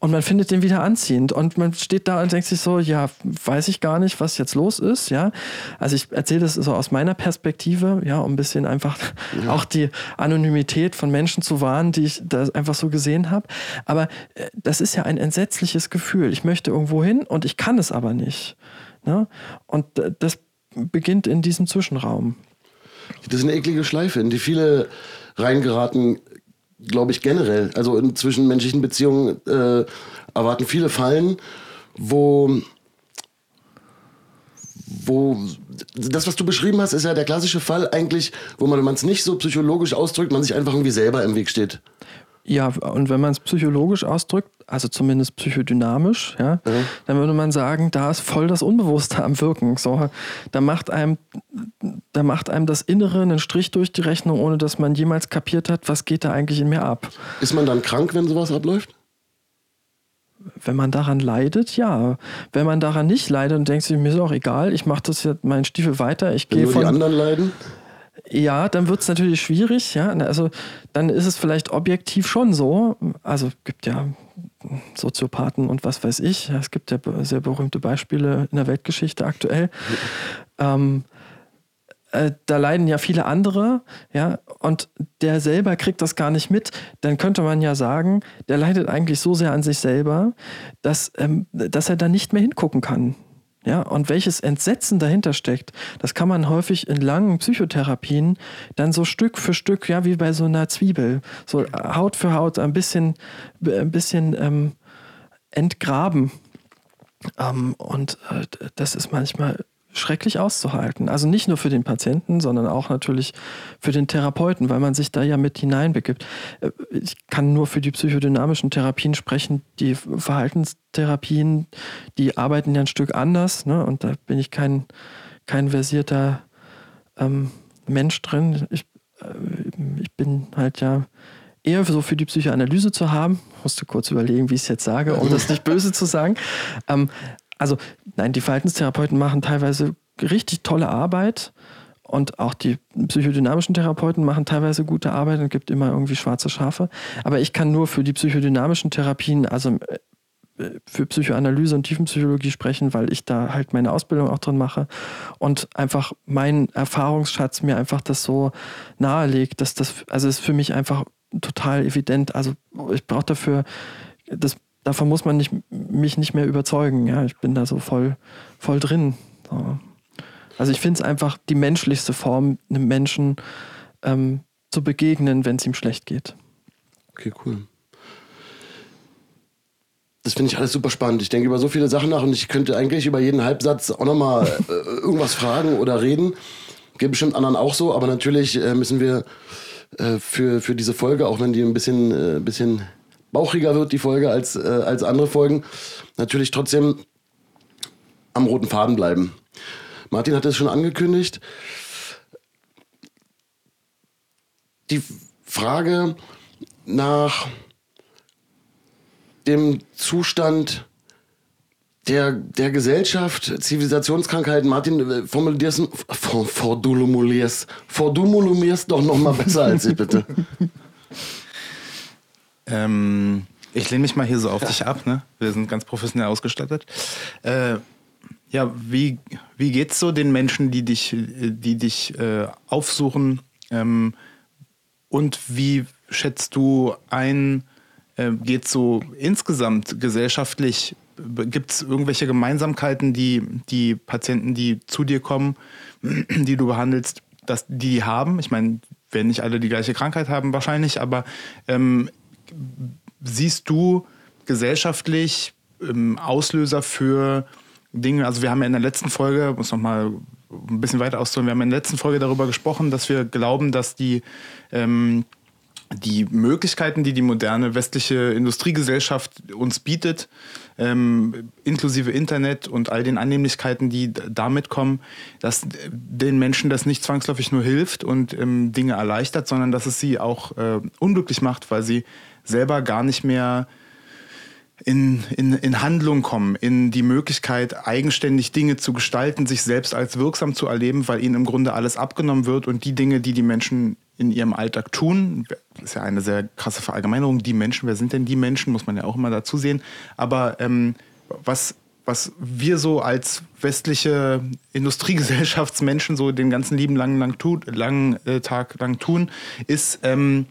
und man findet den wieder anziehend. Und man steht da und denkt sich so, ja, weiß ich gar nicht, was jetzt los ist, ja. Also ich erzähle das so aus meiner Perspektive, ja, um ein bisschen einfach ja. auch die Anonymität von Menschen zu wahren, die ich da einfach so gesehen habe. Aber äh, das ist ja ein entsetzliches Gefühl. Ich möchte irgendwo hin und ich kann es aber nicht. Ne? Und das beginnt in diesem Zwischenraum. Das ist eine eklige Schleife, in die viele reingeraten, glaube ich, generell. Also in zwischenmenschlichen Beziehungen äh, erwarten viele Fallen, wo wo das, was du beschrieben hast, ist ja der klassische Fall eigentlich, wo man, wenn man es nicht so psychologisch ausdrückt, man sich einfach irgendwie selber im Weg steht. Ja, und wenn man es psychologisch ausdrückt, also zumindest psychodynamisch, ja, mhm. dann würde man sagen, da ist voll das Unbewusste am Wirken. So, da macht einem, da macht einem das Innere einen Strich durch die Rechnung, ohne dass man jemals kapiert hat, was geht da eigentlich in mir ab. Ist man dann krank, wenn sowas abläuft? Wenn man daran leidet, ja. Wenn man daran nicht leidet und denkt sich, mir ist auch egal, ich mache das jetzt meinen Stiefel weiter, ich gehe von. die anderen leiden? Ja, dann wird es natürlich schwierig, ja. Also dann ist es vielleicht objektiv schon so. Also gibt ja Soziopathen und was weiß ich. Es gibt ja sehr berühmte Beispiele in der Weltgeschichte aktuell. Ähm, äh, da leiden ja viele andere, ja, und der selber kriegt das gar nicht mit, dann könnte man ja sagen, der leidet eigentlich so sehr an sich selber, dass, ähm, dass er da nicht mehr hingucken kann. Ja, und welches Entsetzen dahinter steckt, das kann man häufig in langen Psychotherapien dann so Stück für Stück, ja, wie bei so einer Zwiebel, so Haut für Haut ein bisschen, ein bisschen ähm, entgraben. Ähm, und äh, das ist manchmal schrecklich auszuhalten. Also nicht nur für den Patienten, sondern auch natürlich für den Therapeuten, weil man sich da ja mit hineinbegibt. Äh, ich kann nur für die psychodynamischen Therapien sprechen. Die Verhaltenstherapien, die arbeiten ja ein Stück anders. Ne? Und da bin ich kein, kein versierter ähm, Mensch drin. Ich, äh, ich bin halt ja eher so für die Psychoanalyse zu haben. Musste kurz überlegen, wie ich es jetzt sage, um das nicht böse zu sagen. Ähm, also nein, die Verhaltenstherapeuten machen teilweise richtig tolle Arbeit und auch die psychodynamischen Therapeuten machen teilweise gute Arbeit und gibt immer irgendwie schwarze Schafe. Aber ich kann nur für die psychodynamischen Therapien, also äh, für Psychoanalyse und Tiefenpsychologie sprechen, weil ich da halt meine Ausbildung auch drin mache und einfach mein Erfahrungsschatz mir einfach das so nahelegt, dass das, also ist für mich einfach total evident. Also ich brauche dafür das davon muss man nicht, mich nicht mehr überzeugen. Ja, ich bin da so voll, voll drin. So. Also ich finde es einfach die menschlichste Form, einem Menschen ähm, zu begegnen, wenn es ihm schlecht geht. Okay, cool. Das finde ich alles super spannend. Ich denke über so viele Sachen nach und ich könnte eigentlich über jeden Halbsatz auch nochmal äh, irgendwas fragen oder reden. Geht bestimmt anderen auch so, aber natürlich äh, müssen wir äh, für, für diese Folge, auch wenn die ein bisschen, äh, bisschen bauchiger wird, die Folge, als, äh, als andere Folgen, natürlich trotzdem am roten Faden bleiben. Martin hat es schon angekündigt. Die Frage nach dem Zustand der, der Gesellschaft, Zivilisationskrankheiten, Martin, äh, formulierst, formulierst, formulierst doch noch mal besser als ich, bitte. ähm, ich lehne mich mal hier so auf dich ab, ne? Wir sind ganz professionell ausgestattet. Äh, ja, wie, wie geht's so den Menschen, die dich, die dich äh, aufsuchen? Ähm, und wie schätzt du ein, äh, geht so insgesamt gesellschaftlich Gibt es irgendwelche Gemeinsamkeiten, die die Patienten, die zu dir kommen, die du behandelst, dass die haben? Ich meine, werden nicht alle die gleiche Krankheit haben wahrscheinlich, aber ähm, siehst du gesellschaftlich ähm, Auslöser für Dinge? Also wir haben ja in der letzten Folge, muss noch mal ein bisschen weiter auszuholen, wir haben in der letzten Folge darüber gesprochen, dass wir glauben, dass die ähm, die Möglichkeiten, die die moderne westliche Industriegesellschaft uns bietet, ähm, inklusive Internet und all den Annehmlichkeiten, die damit kommen, dass den Menschen das nicht zwangsläufig nur hilft und ähm, Dinge erleichtert, sondern dass es sie auch äh, unglücklich macht, weil sie selber gar nicht mehr in, in, in Handlung kommen, in die Möglichkeit, eigenständig Dinge zu gestalten, sich selbst als wirksam zu erleben, weil ihnen im Grunde alles abgenommen wird und die Dinge, die die Menschen in ihrem Alltag tun, ist ja eine sehr krasse Verallgemeinerung, die Menschen, wer sind denn die Menschen, muss man ja auch immer dazu sehen, aber ähm, was, was wir so als westliche Industriegesellschaftsmenschen so den ganzen lieben langen, lang tut, langen äh, Tag lang tun, ist ähm,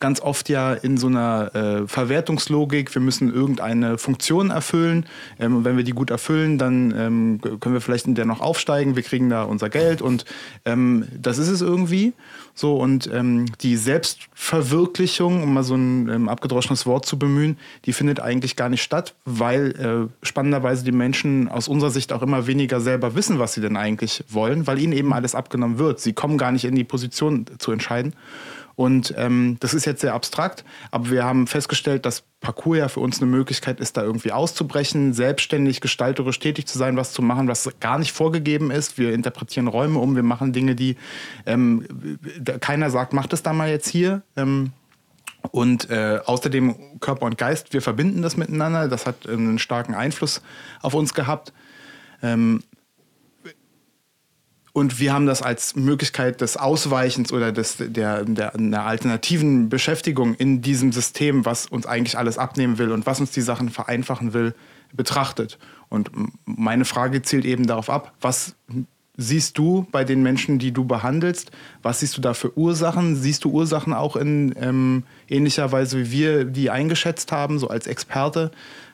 ganz oft ja in so einer äh, Verwertungslogik, wir müssen irgendeine Funktion erfüllen. Ähm, und wenn wir die gut erfüllen, dann ähm, können wir vielleicht in der noch aufsteigen, wir kriegen da unser Geld und ähm, das ist es irgendwie. So, und ähm, die Selbstverwirklichung, um mal so ein ähm, abgedroschenes Wort zu bemühen, die findet eigentlich gar nicht statt, weil äh, spannenderweise die Menschen aus unserer Sicht auch immer weniger selber wissen, was sie denn eigentlich wollen, weil ihnen eben alles abgenommen wird. Sie kommen gar nicht in die Position zu entscheiden. Und ähm, das ist jetzt sehr abstrakt, aber wir haben festgestellt, dass Parcours ja für uns eine Möglichkeit ist, da irgendwie auszubrechen, selbstständig gestalterisch tätig zu sein, was zu machen, was gar nicht vorgegeben ist. Wir interpretieren Räume um, wir machen Dinge, die ähm, keiner sagt, macht es da mal jetzt hier. Ähm, und äh, außerdem Körper und Geist, wir verbinden das miteinander. Das hat einen starken Einfluss auf uns gehabt. Ähm, und wir haben das als Möglichkeit des Ausweichens oder des, der, der, einer alternativen Beschäftigung in diesem System, was uns eigentlich alles abnehmen will und was uns die Sachen vereinfachen will, betrachtet. Und meine Frage zielt eben darauf ab, was siehst du bei den Menschen, die du behandelst? Was siehst du da für Ursachen? Siehst du Ursachen auch in ähm, ähnlicher Weise, wie wir die eingeschätzt haben, so als Experte?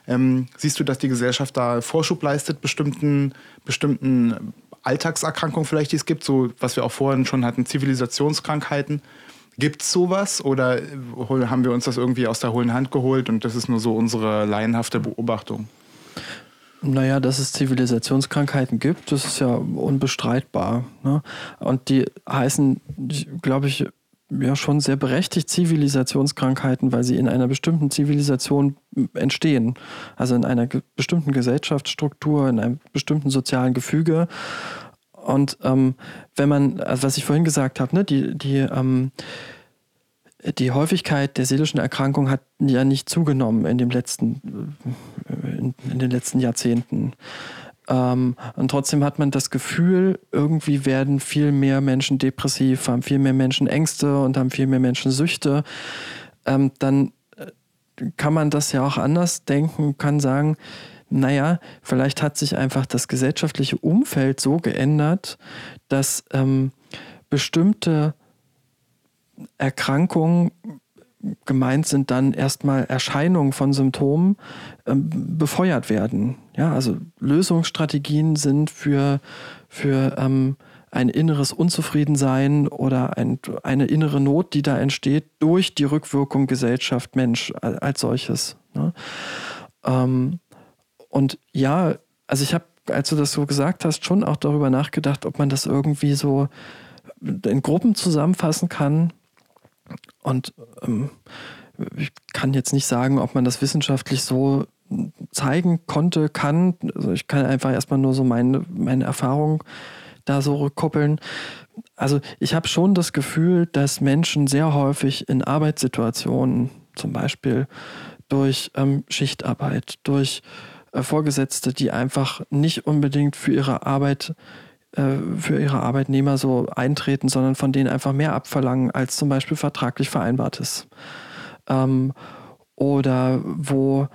Ähm, siehst du, dass die Gesellschaft da Vorschub leistet, bestimmten, bestimmten Alltagserkrankungen vielleicht, die es gibt, so was wir auch vorhin schon hatten, Zivilisationskrankheiten. Gibt es sowas oder haben wir uns das irgendwie aus der hohlen Hand geholt und das ist nur so unsere laienhafte Beobachtung? Naja, dass es Zivilisationskrankheiten gibt, das ist ja unbestreitbar. Ne? Und die heißen, glaube ich, ja schon sehr berechtigt Zivilisationskrankheiten, weil sie in einer bestimmten Zivilisation entstehen. Also in einer bestimmten Gesellschaftsstruktur, in einem bestimmten sozialen Gefüge. Und ähm, wenn man, also was ich vorhin gesagt habe, ne, die, die, ähm, die Häufigkeit der seelischen Erkrankung hat ja nicht zugenommen in, dem letzten, äh, in, in den letzten Jahrzehnten. Ähm, und trotzdem hat man das Gefühl, irgendwie werden viel mehr Menschen depressiv, haben viel mehr Menschen Ängste und haben viel mehr Menschen Süchte. Ähm, dann äh, kann man das ja auch anders denken, kann sagen, naja, vielleicht hat sich einfach das gesellschaftliche Umfeld so geändert, dass ähm, bestimmte Erkrankungen gemeint sind dann erstmal Erscheinungen von Symptomen ähm, befeuert werden. Ja, also Lösungsstrategien sind für, für ähm, ein inneres Unzufriedensein oder ein, eine innere Not, die da entsteht durch die Rückwirkung Gesellschaft, Mensch als solches. Ne? Ähm, und ja, also ich habe, als du das so gesagt hast, schon auch darüber nachgedacht, ob man das irgendwie so in Gruppen zusammenfassen kann und ähm, ich kann jetzt nicht sagen, ob man das wissenschaftlich so zeigen konnte, kann. Also ich kann einfach erstmal nur so meine, meine Erfahrung da so rückkoppeln. Also ich habe schon das Gefühl, dass Menschen sehr häufig in Arbeitssituationen, zum Beispiel durch ähm, Schichtarbeit, durch äh, Vorgesetzte, die einfach nicht unbedingt für ihre Arbeit für ihre Arbeitnehmer so eintreten, sondern von denen einfach mehr abverlangen, als zum Beispiel vertraglich vereinbart ist. Ähm, oder wo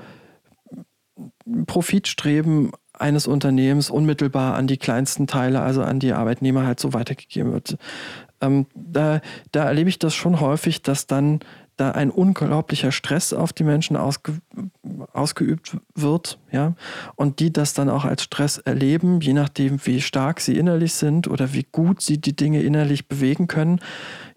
Profitstreben eines Unternehmens unmittelbar an die kleinsten Teile, also an die Arbeitnehmer halt so weitergegeben wird. Ähm, da, da erlebe ich das schon häufig, dass dann da ein unglaublicher Stress auf die Menschen ausge, ausgeübt wird, ja, und die das dann auch als Stress erleben, je nachdem, wie stark sie innerlich sind oder wie gut sie die Dinge innerlich bewegen können.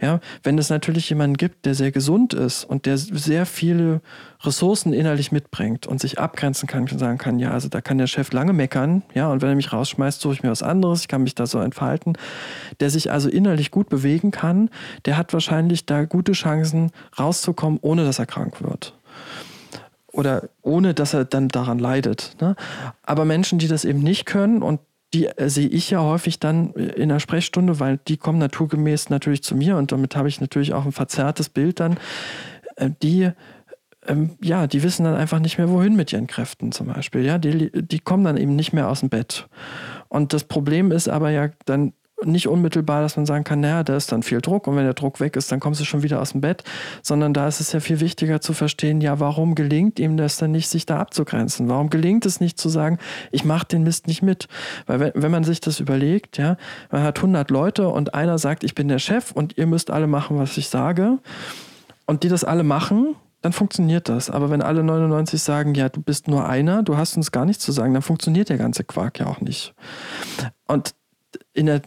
Ja, wenn es natürlich jemanden gibt, der sehr gesund ist und der sehr viele Ressourcen innerlich mitbringt und sich abgrenzen kann und sagen kann, ja, also da kann der Chef lange meckern, ja, und wenn er mich rausschmeißt, suche ich mir was anderes, ich kann mich da so entfalten, der sich also innerlich gut bewegen kann, der hat wahrscheinlich da gute Chancen rauszukommen, ohne dass er krank wird oder ohne dass er dann daran leidet. Ne? Aber Menschen, die das eben nicht können und die äh, sehe ich ja häufig dann in der Sprechstunde, weil die kommen naturgemäß natürlich zu mir und damit habe ich natürlich auch ein verzerrtes Bild dann. Äh, die ähm, ja, die wissen dann einfach nicht mehr, wohin mit ihren Kräften zum Beispiel. Ja, die, die kommen dann eben nicht mehr aus dem Bett. Und das Problem ist aber ja dann nicht unmittelbar, dass man sagen kann, naja, da ist dann viel Druck und wenn der Druck weg ist, dann kommst du schon wieder aus dem Bett, sondern da ist es ja viel wichtiger zu verstehen, ja, warum gelingt ihm das dann nicht, sich da abzugrenzen? Warum gelingt es nicht zu sagen, ich mache den Mist nicht mit? Weil wenn, wenn man sich das überlegt, ja, man hat 100 Leute und einer sagt, ich bin der Chef und ihr müsst alle machen, was ich sage und die das alle machen, dann funktioniert das. Aber wenn alle 99 sagen, ja, du bist nur einer, du hast uns gar nichts zu sagen, dann funktioniert der ganze Quark ja auch nicht. Und in, der,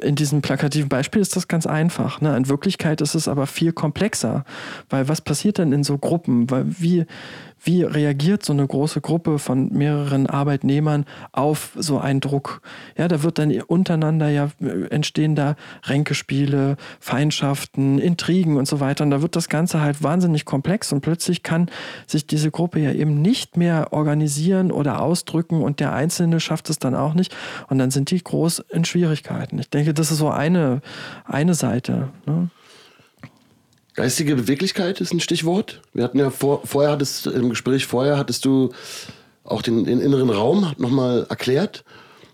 in diesem plakativen Beispiel ist das ganz einfach. Ne? In Wirklichkeit ist es aber viel komplexer, weil was passiert denn in so Gruppen? Weil wie, wie reagiert so eine große Gruppe von mehreren Arbeitnehmern auf so einen Druck? Ja, da wird dann untereinander ja entstehen da Ränkespiele, Feindschaften, Intrigen und so weiter. Und da wird das Ganze halt wahnsinnig komplex und plötzlich kann sich diese Gruppe ja eben nicht mehr organisieren oder ausdrücken und der Einzelne schafft es dann auch nicht. Und dann sind die groß in Schwierigkeiten. Ich denke, das ist so eine, eine Seite. Ne? Geistige Beweglichkeit ist ein Stichwort. Wir hatten ja vor, vorher hattest im Gespräch vorher hattest du auch den, den inneren Raum nochmal erklärt.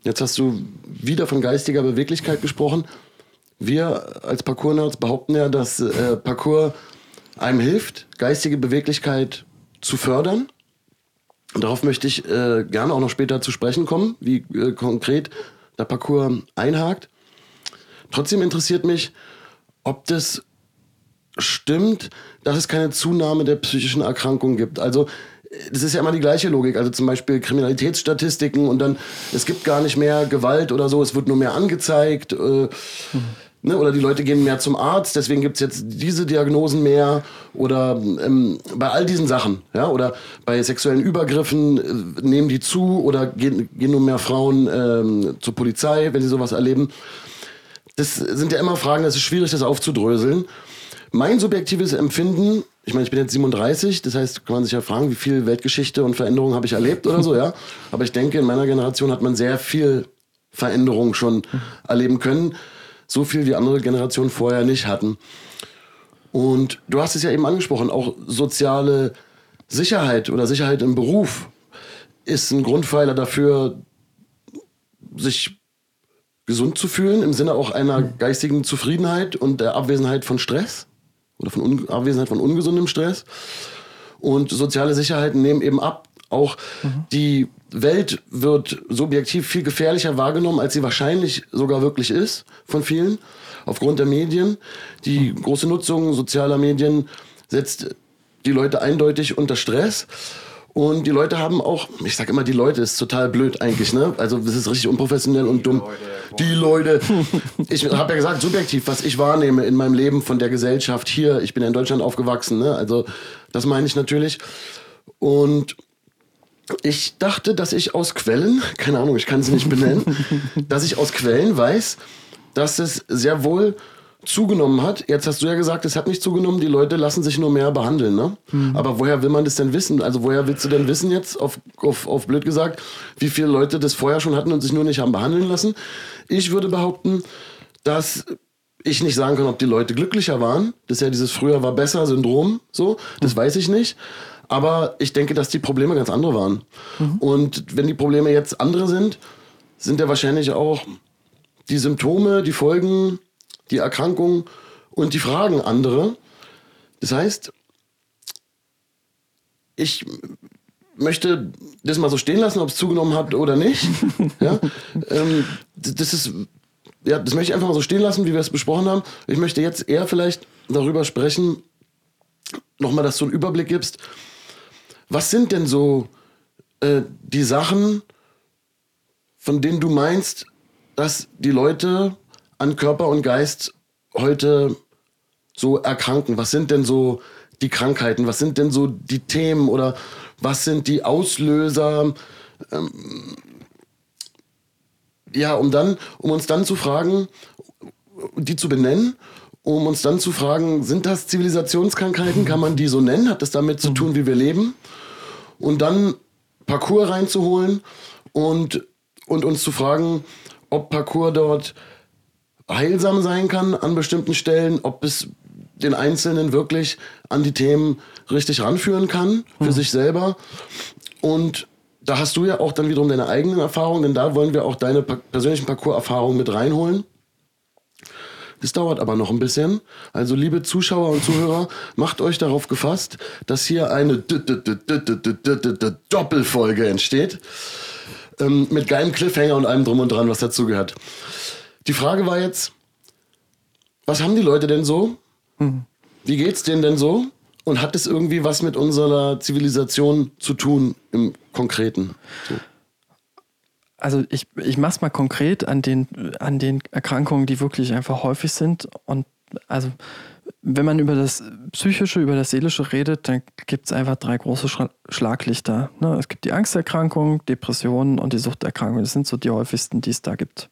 Jetzt hast du wieder von geistiger Beweglichkeit gesprochen. Wir als Parkour-Nerds behaupten ja, dass äh, Parkour einem hilft, geistige Beweglichkeit zu fördern. Und darauf möchte ich äh, gerne auch noch später zu sprechen kommen, wie äh, konkret der Parcours einhakt. Trotzdem interessiert mich, ob das stimmt, dass es keine Zunahme der psychischen Erkrankungen gibt. Also das ist ja immer die gleiche Logik. Also zum Beispiel Kriminalitätsstatistiken und dann, es gibt gar nicht mehr Gewalt oder so, es wird nur mehr angezeigt. Äh, mhm. ne, oder die Leute gehen mehr zum Arzt, deswegen gibt es jetzt diese Diagnosen mehr. Oder ähm, bei all diesen Sachen, ja, oder bei sexuellen Übergriffen äh, nehmen die zu oder gehen, gehen nur mehr Frauen ähm, zur Polizei, wenn sie sowas erleben. Das sind ja immer Fragen, das ist schwierig, das aufzudröseln. Mein subjektives Empfinden, ich meine, ich bin jetzt 37, das heißt, kann man sich ja fragen, wie viel Weltgeschichte und Veränderung habe ich erlebt oder so, ja. Aber ich denke, in meiner Generation hat man sehr viel Veränderung schon erleben können. So viel wie andere Generationen vorher nicht hatten. Und du hast es ja eben angesprochen, auch soziale Sicherheit oder Sicherheit im Beruf ist ein Grundpfeiler dafür, sich gesund zu fühlen, im Sinne auch einer geistigen Zufriedenheit und der Abwesenheit von Stress oder von Abwesenheit von ungesundem Stress. Und soziale Sicherheiten nehmen eben ab. Auch mhm. die Welt wird subjektiv viel gefährlicher wahrgenommen, als sie wahrscheinlich sogar wirklich ist von vielen. Aufgrund der Medien. Die große Nutzung sozialer Medien setzt die Leute eindeutig unter Stress. Und die Leute haben auch, ich sag immer, die Leute ist total blöd eigentlich, ne? Also das ist richtig unprofessionell und dumm. Die Leute. Ich habe ja gesagt, subjektiv, was ich wahrnehme in meinem Leben von der Gesellschaft hier. Ich bin ja in Deutschland aufgewachsen, ne? Also das meine ich natürlich. Und ich dachte, dass ich aus Quellen, keine Ahnung, ich kann sie nicht benennen, dass ich aus Quellen weiß, dass es sehr wohl zugenommen hat. Jetzt hast du ja gesagt, es hat nicht zugenommen, die Leute lassen sich nur mehr behandeln, ne? Aber woher will man das denn wissen? Also woher willst du denn wissen jetzt, auf, auf, auf blöd gesagt, wie viele Leute das vorher schon hatten und sich nur nicht haben behandeln lassen? Ich würde behaupten, dass ich nicht sagen kann, ob die Leute glücklicher waren. Das ist ja dieses früher war besser Syndrom, so. Das weiß ich nicht. Aber ich denke, dass die Probleme ganz andere waren. Und wenn die Probleme jetzt andere sind, sind ja wahrscheinlich auch die Symptome, die Folgen, die Erkrankung und die Fragen andere. Das heißt, ich möchte das mal so stehen lassen, ob es zugenommen hat oder nicht. ja? ähm, das ist, ja, das möchte ich einfach mal so stehen lassen, wie wir es besprochen haben. Ich möchte jetzt eher vielleicht darüber sprechen, nochmal, dass du einen Überblick gibst. Was sind denn so äh, die Sachen, von denen du meinst, dass die Leute an Körper und Geist heute so erkranken? Was sind denn so die Krankheiten? Was sind denn so die Themen oder was sind die Auslöser? Ähm, ja, um dann, um uns dann zu fragen, die zu benennen, um uns dann zu fragen, sind das Zivilisationskrankheiten? Kann man die so nennen? Hat das damit zu tun, wie wir leben? Und dann Parcours reinzuholen und, und uns zu fragen, ob Parcours dort heilsam sein kann an bestimmten Stellen, ob es den Einzelnen wirklich an die Themen richtig ranführen kann, für mhm. sich selber. Und da hast du ja auch dann wiederum deine eigenen Erfahrungen, denn da wollen wir auch deine persönlichen Parcours-Erfahrungen mit reinholen. Das dauert aber noch ein bisschen. Also liebe Zuschauer und Zuhörer, macht euch darauf gefasst, dass hier eine Doppelfolge entsteht. Ähm, mit geilem Cliffhanger und allem drum und dran, was dazugehört. Die Frage war jetzt, was haben die Leute denn so? Wie geht's denen denn so? Und hat es irgendwie was mit unserer Zivilisation zu tun im Konkreten? So. Also ich, ich mache es mal konkret an den, an den Erkrankungen, die wirklich einfach häufig sind. Und also wenn man über das Psychische, über das Seelische redet, dann gibt es einfach drei große Schra Schlaglichter. Ne? Es gibt die Angsterkrankung, Depressionen und die Suchterkrankung. Das sind so die häufigsten, die es da gibt.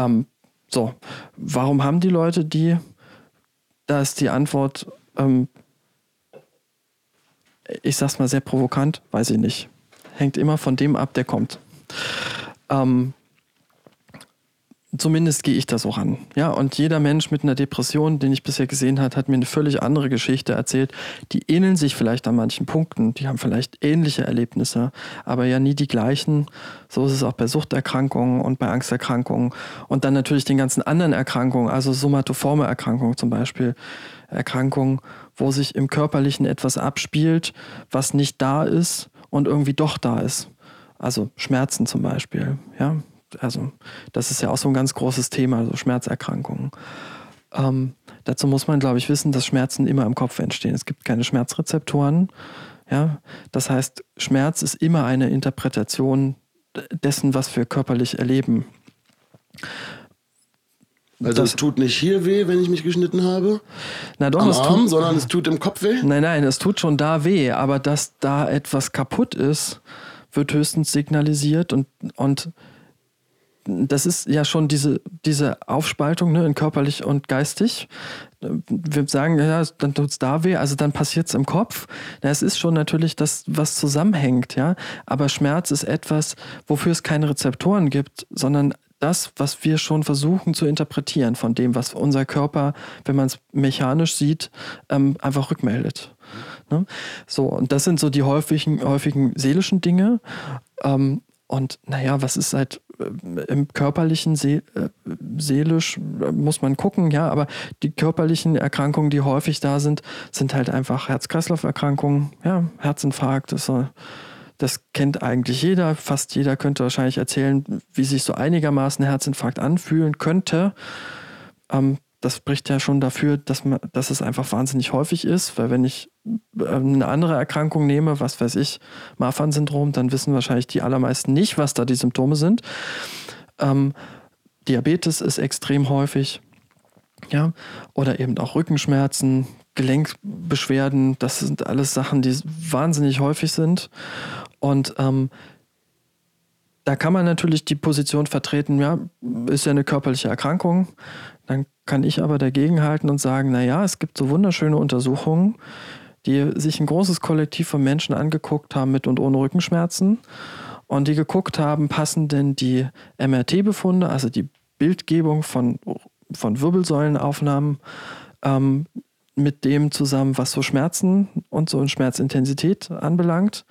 Ähm, so, warum haben die Leute die? Da ist die Antwort, ähm, ich sag's mal sehr provokant, weiß ich nicht. Hängt immer von dem ab, der kommt. Ähm, zumindest gehe ich da so ran. Ja, und jeder Mensch mit einer Depression, den ich bisher gesehen habe, hat mir eine völlig andere Geschichte erzählt. Die ähneln sich vielleicht an manchen Punkten, die haben vielleicht ähnliche Erlebnisse, aber ja nie die gleichen. So ist es auch bei Suchterkrankungen und bei Angsterkrankungen und dann natürlich den ganzen anderen Erkrankungen, also somatoforme Erkrankungen zum Beispiel. Erkrankungen, wo sich im Körperlichen etwas abspielt, was nicht da ist und irgendwie doch da ist. Also Schmerzen zum Beispiel, ja. Also das ist ja auch so ein ganz großes Thema, also Schmerzerkrankungen. Ähm, dazu muss man, glaube ich, wissen, dass Schmerzen immer im Kopf entstehen. Es gibt keine Schmerzrezeptoren. Ja? Das heißt, Schmerz ist immer eine Interpretation dessen, was wir körperlich erleben. Also Das- es tut nicht hier weh, wenn ich mich geschnitten habe, Na doch, am es Arm, tut, sondern es tut im Kopf weh. Nein, nein, es tut schon da weh, aber dass da etwas kaputt ist, wird höchstens signalisiert und, und das ist ja schon diese, diese Aufspaltung ne, in körperlich und geistig. Wir sagen, ja, dann tut es da weh, also dann passiert es im Kopf. Ja, es ist schon natürlich das, was zusammenhängt, ja. Aber Schmerz ist etwas, wofür es keine Rezeptoren gibt, sondern das, was wir schon versuchen zu interpretieren von dem, was unser Körper, wenn man es mechanisch sieht, ähm, einfach rückmeldet. Ne? So, und das sind so die häufigen, häufigen seelischen Dinge. Ähm, und naja, was ist halt äh, im körperlichen, see, äh, seelisch, äh, muss man gucken, ja, aber die körperlichen Erkrankungen, die häufig da sind, sind halt einfach Herz-Kreislauf-Erkrankungen, ja, Herzinfarkt, das, das kennt eigentlich jeder, fast jeder könnte wahrscheinlich erzählen, wie sich so einigermaßen Herzinfarkt anfühlen könnte. Ähm, das spricht ja schon dafür, dass, man, dass es einfach wahnsinnig häufig ist, weil wenn ich äh, eine andere Erkrankung nehme, was weiß ich, Marfan-Syndrom, dann wissen wahrscheinlich die allermeisten nicht, was da die Symptome sind. Ähm, Diabetes ist extrem häufig, ja, oder eben auch Rückenschmerzen, Gelenkbeschwerden, das sind alles Sachen, die wahnsinnig häufig sind. Und ähm, da kann man natürlich die Position vertreten, ja, ist ja eine körperliche Erkrankung. Dann kann ich aber dagegen halten und sagen, naja, es gibt so wunderschöne Untersuchungen, die sich ein großes Kollektiv von Menschen angeguckt haben mit und ohne Rückenschmerzen und die geguckt haben, passen denn die MRT-Befunde, also die Bildgebung von, von Wirbelsäulenaufnahmen, ähm, mit dem zusammen, was so Schmerzen und so Schmerzintensität anbelangt.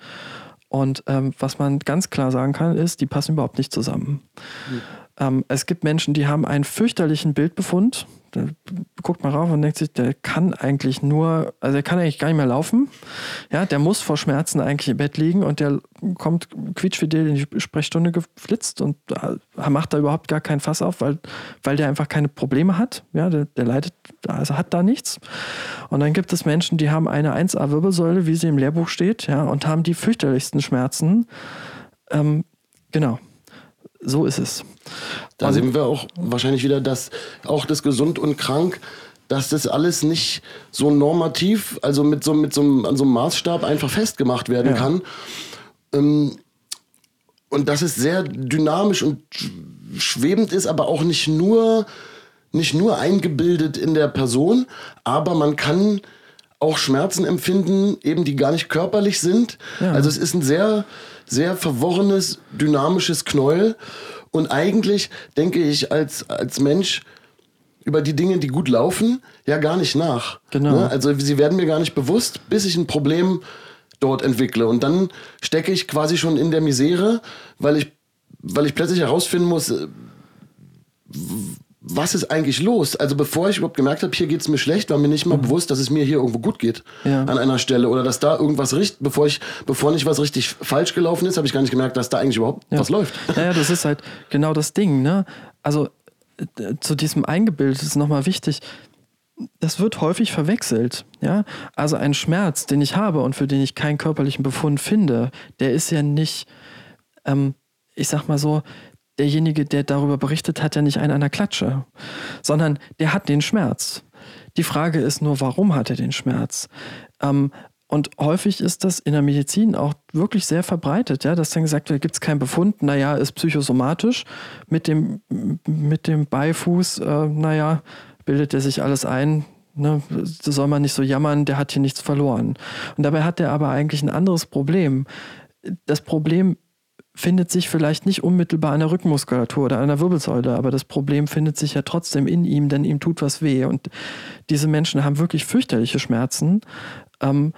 Und ähm, was man ganz klar sagen kann, ist, die passen überhaupt nicht zusammen. Mhm. Ähm, es gibt Menschen, die haben einen fürchterlichen Bildbefund, da guckt man rauf und denkt sich, der kann eigentlich nur, also der kann eigentlich gar nicht mehr laufen. Ja, der muss vor Schmerzen eigentlich im Bett liegen und der kommt quietschfidel in die Sprechstunde geflitzt und macht da überhaupt gar keinen Fass auf, weil, weil der einfach keine Probleme hat. Ja, der, der leidet, also hat da nichts. Und dann gibt es Menschen, die haben eine 1A-Wirbelsäule, wie sie im Lehrbuch steht, ja, und haben die fürchterlichsten Schmerzen. Ähm, genau. So ist es. Da und sind wir auch wahrscheinlich wieder, dass auch das gesund und krank, dass das alles nicht so normativ, also mit so, mit so, einem, an so einem Maßstab einfach festgemacht werden ja. kann. Ähm, und dass es sehr dynamisch und schwebend ist, aber auch nicht nur, nicht nur eingebildet in der Person, aber man kann auch Schmerzen empfinden, eben die gar nicht körperlich sind. Ja. Also es ist ein sehr sehr verworrenes, dynamisches Knäuel. Und eigentlich denke ich als, als Mensch über die Dinge, die gut laufen, ja gar nicht nach. Genau. Ne? Also sie werden mir gar nicht bewusst, bis ich ein Problem dort entwickle. Und dann stecke ich quasi schon in der Misere, weil ich, weil ich plötzlich herausfinden muss, äh, was ist eigentlich los? Also bevor ich überhaupt gemerkt habe, hier geht es mir schlecht, war mir nicht mal mhm. bewusst, dass es mir hier irgendwo gut geht ja. an einer Stelle oder dass da irgendwas richtig, bevor ich, bevor nicht was richtig falsch gelaufen ist, habe ich gar nicht gemerkt, dass da eigentlich überhaupt ja. was läuft. Naja, das ist halt genau das Ding, ne? Also zu diesem Eingebild ist nochmal wichtig, das wird häufig verwechselt. Ja? Also ein Schmerz, den ich habe und für den ich keinen körperlichen Befund finde, der ist ja nicht, ähm, ich sag mal so, derjenige, der darüber berichtet, hat ja nicht einen an der Klatsche, sondern der hat den Schmerz. Die Frage ist nur, warum hat er den Schmerz? Ähm, und häufig ist das in der Medizin auch wirklich sehr verbreitet, ja, dass dann gesagt wird, gibt es keinen Befund, naja, ist psychosomatisch. Mit dem, mit dem Beifuß, äh, naja, bildet er sich alles ein, ne, soll man nicht so jammern, der hat hier nichts verloren. Und dabei hat er aber eigentlich ein anderes Problem. Das Problem findet sich vielleicht nicht unmittelbar an der Rückenmuskulatur oder an der Wirbelsäule, aber das Problem findet sich ja trotzdem in ihm, denn ihm tut was weh. Und diese Menschen haben wirklich fürchterliche Schmerzen. Ähm,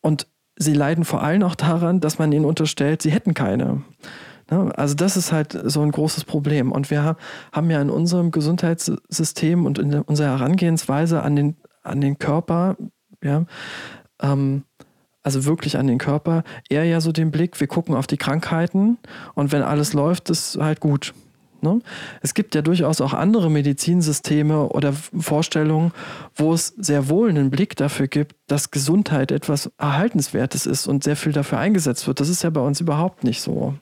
und sie leiden vor allem auch daran, dass man ihnen unterstellt, sie hätten keine. Ne? Also das ist halt so ein großes Problem. Und wir haben ja in unserem Gesundheitssystem und in unserer Herangehensweise an den, an den Körper, ja, ähm, also wirklich an den Körper, eher ja so den Blick, wir gucken auf die Krankheiten und wenn alles läuft, ist halt gut. Ne? Es gibt ja durchaus auch andere Medizinsysteme oder Vorstellungen, wo es sehr wohl einen Blick dafür gibt, dass Gesundheit etwas Erhaltenswertes ist und sehr viel dafür eingesetzt wird. Das ist ja bei uns überhaupt nicht so.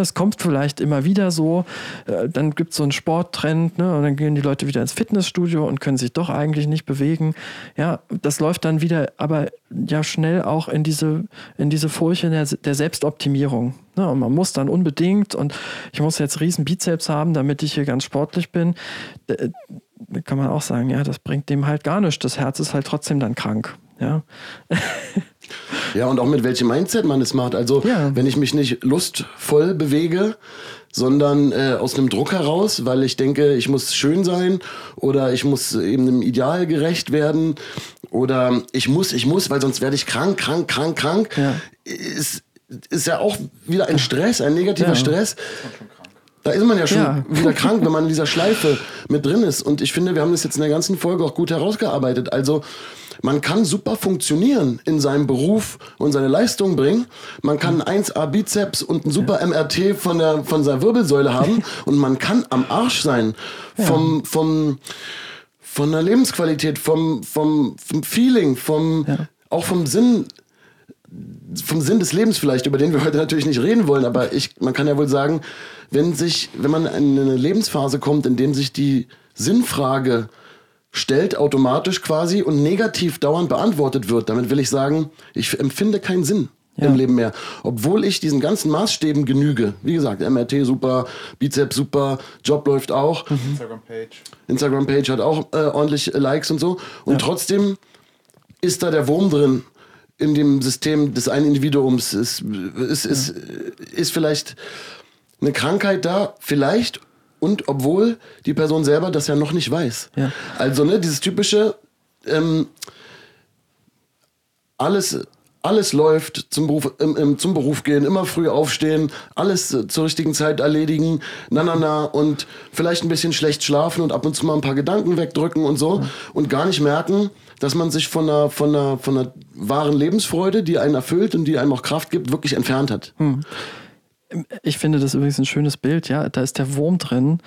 Es kommt vielleicht immer wieder so, äh, dann gibt es so einen Sporttrend ne, und dann gehen die Leute wieder ins Fitnessstudio und können sich doch eigentlich nicht bewegen. Ja, das läuft dann wieder aber ja schnell auch in diese, in diese Furche der, der Selbstoptimierung. Ne, und man muss dann unbedingt und ich muss jetzt riesen Bizeps haben, damit ich hier ganz sportlich bin. Da kann man auch sagen, ja, das bringt dem halt gar nichts. Das Herz ist halt trotzdem dann krank. Ja. Ja, und auch mit welchem Mindset man es macht. Also, ja. wenn ich mich nicht lustvoll bewege, sondern äh, aus einem Druck heraus, weil ich denke, ich muss schön sein oder ich muss eben einem Ideal gerecht werden oder ich muss, ich muss, weil sonst werde ich krank, krank, krank, krank. Ja. Ist, ist ja auch wieder ein Stress, ein negativer ja. Stress. Da ist man ja schon ja. wieder krank, wenn man in dieser Schleife mit drin ist. Und ich finde, wir haben das jetzt in der ganzen Folge auch gut herausgearbeitet. Also man kann super funktionieren in seinem Beruf und seine Leistung bringen. Man kann 1A Bizeps und ein super MRT von der von seiner Wirbelsäule haben. Und man kann am Arsch sein. Vom vom von der Lebensqualität, vom vom, vom Feeling, vom ja. auch vom Sinn vom Sinn des Lebens vielleicht, über den wir heute natürlich nicht reden wollen, aber ich, man kann ja wohl sagen, wenn sich, wenn man in eine Lebensphase kommt, in dem sich die Sinnfrage stellt automatisch quasi und negativ dauernd beantwortet wird. Damit will ich sagen, ich empfinde keinen Sinn Ja. im Leben mehr. Obwohl ich diesen ganzen Maßstäben genüge. Wie gesagt, MRT super, Bizeps super, Job läuft auch. Instagram-Page. Instagram-Page hat auch äh, ordentlich Likes und so. Und trotzdem ist da der Wurm drin in dem System des einen Individuums. Es ist, ist, ist vielleicht eine Krankheit da, vielleicht. Und obwohl die Person selber das ja noch nicht weiß. Ja. Also, ne, dieses typische, ähm, alles, alles läuft zum Beruf, im, im, zum Beruf gehen, immer früh aufstehen, alles äh, zur richtigen Zeit erledigen, na na na und vielleicht ein bisschen schlecht schlafen und ab und zu mal ein paar Gedanken wegdrücken und so und gar nicht merken, dass man sich von einer, von einer, von einer wahren Lebensfreude, die einen erfüllt und die einem auch Kraft gibt, wirklich entfernt hat. Ich finde das übrigens ein schönes Bild, ja. Da ist der Wurm drin.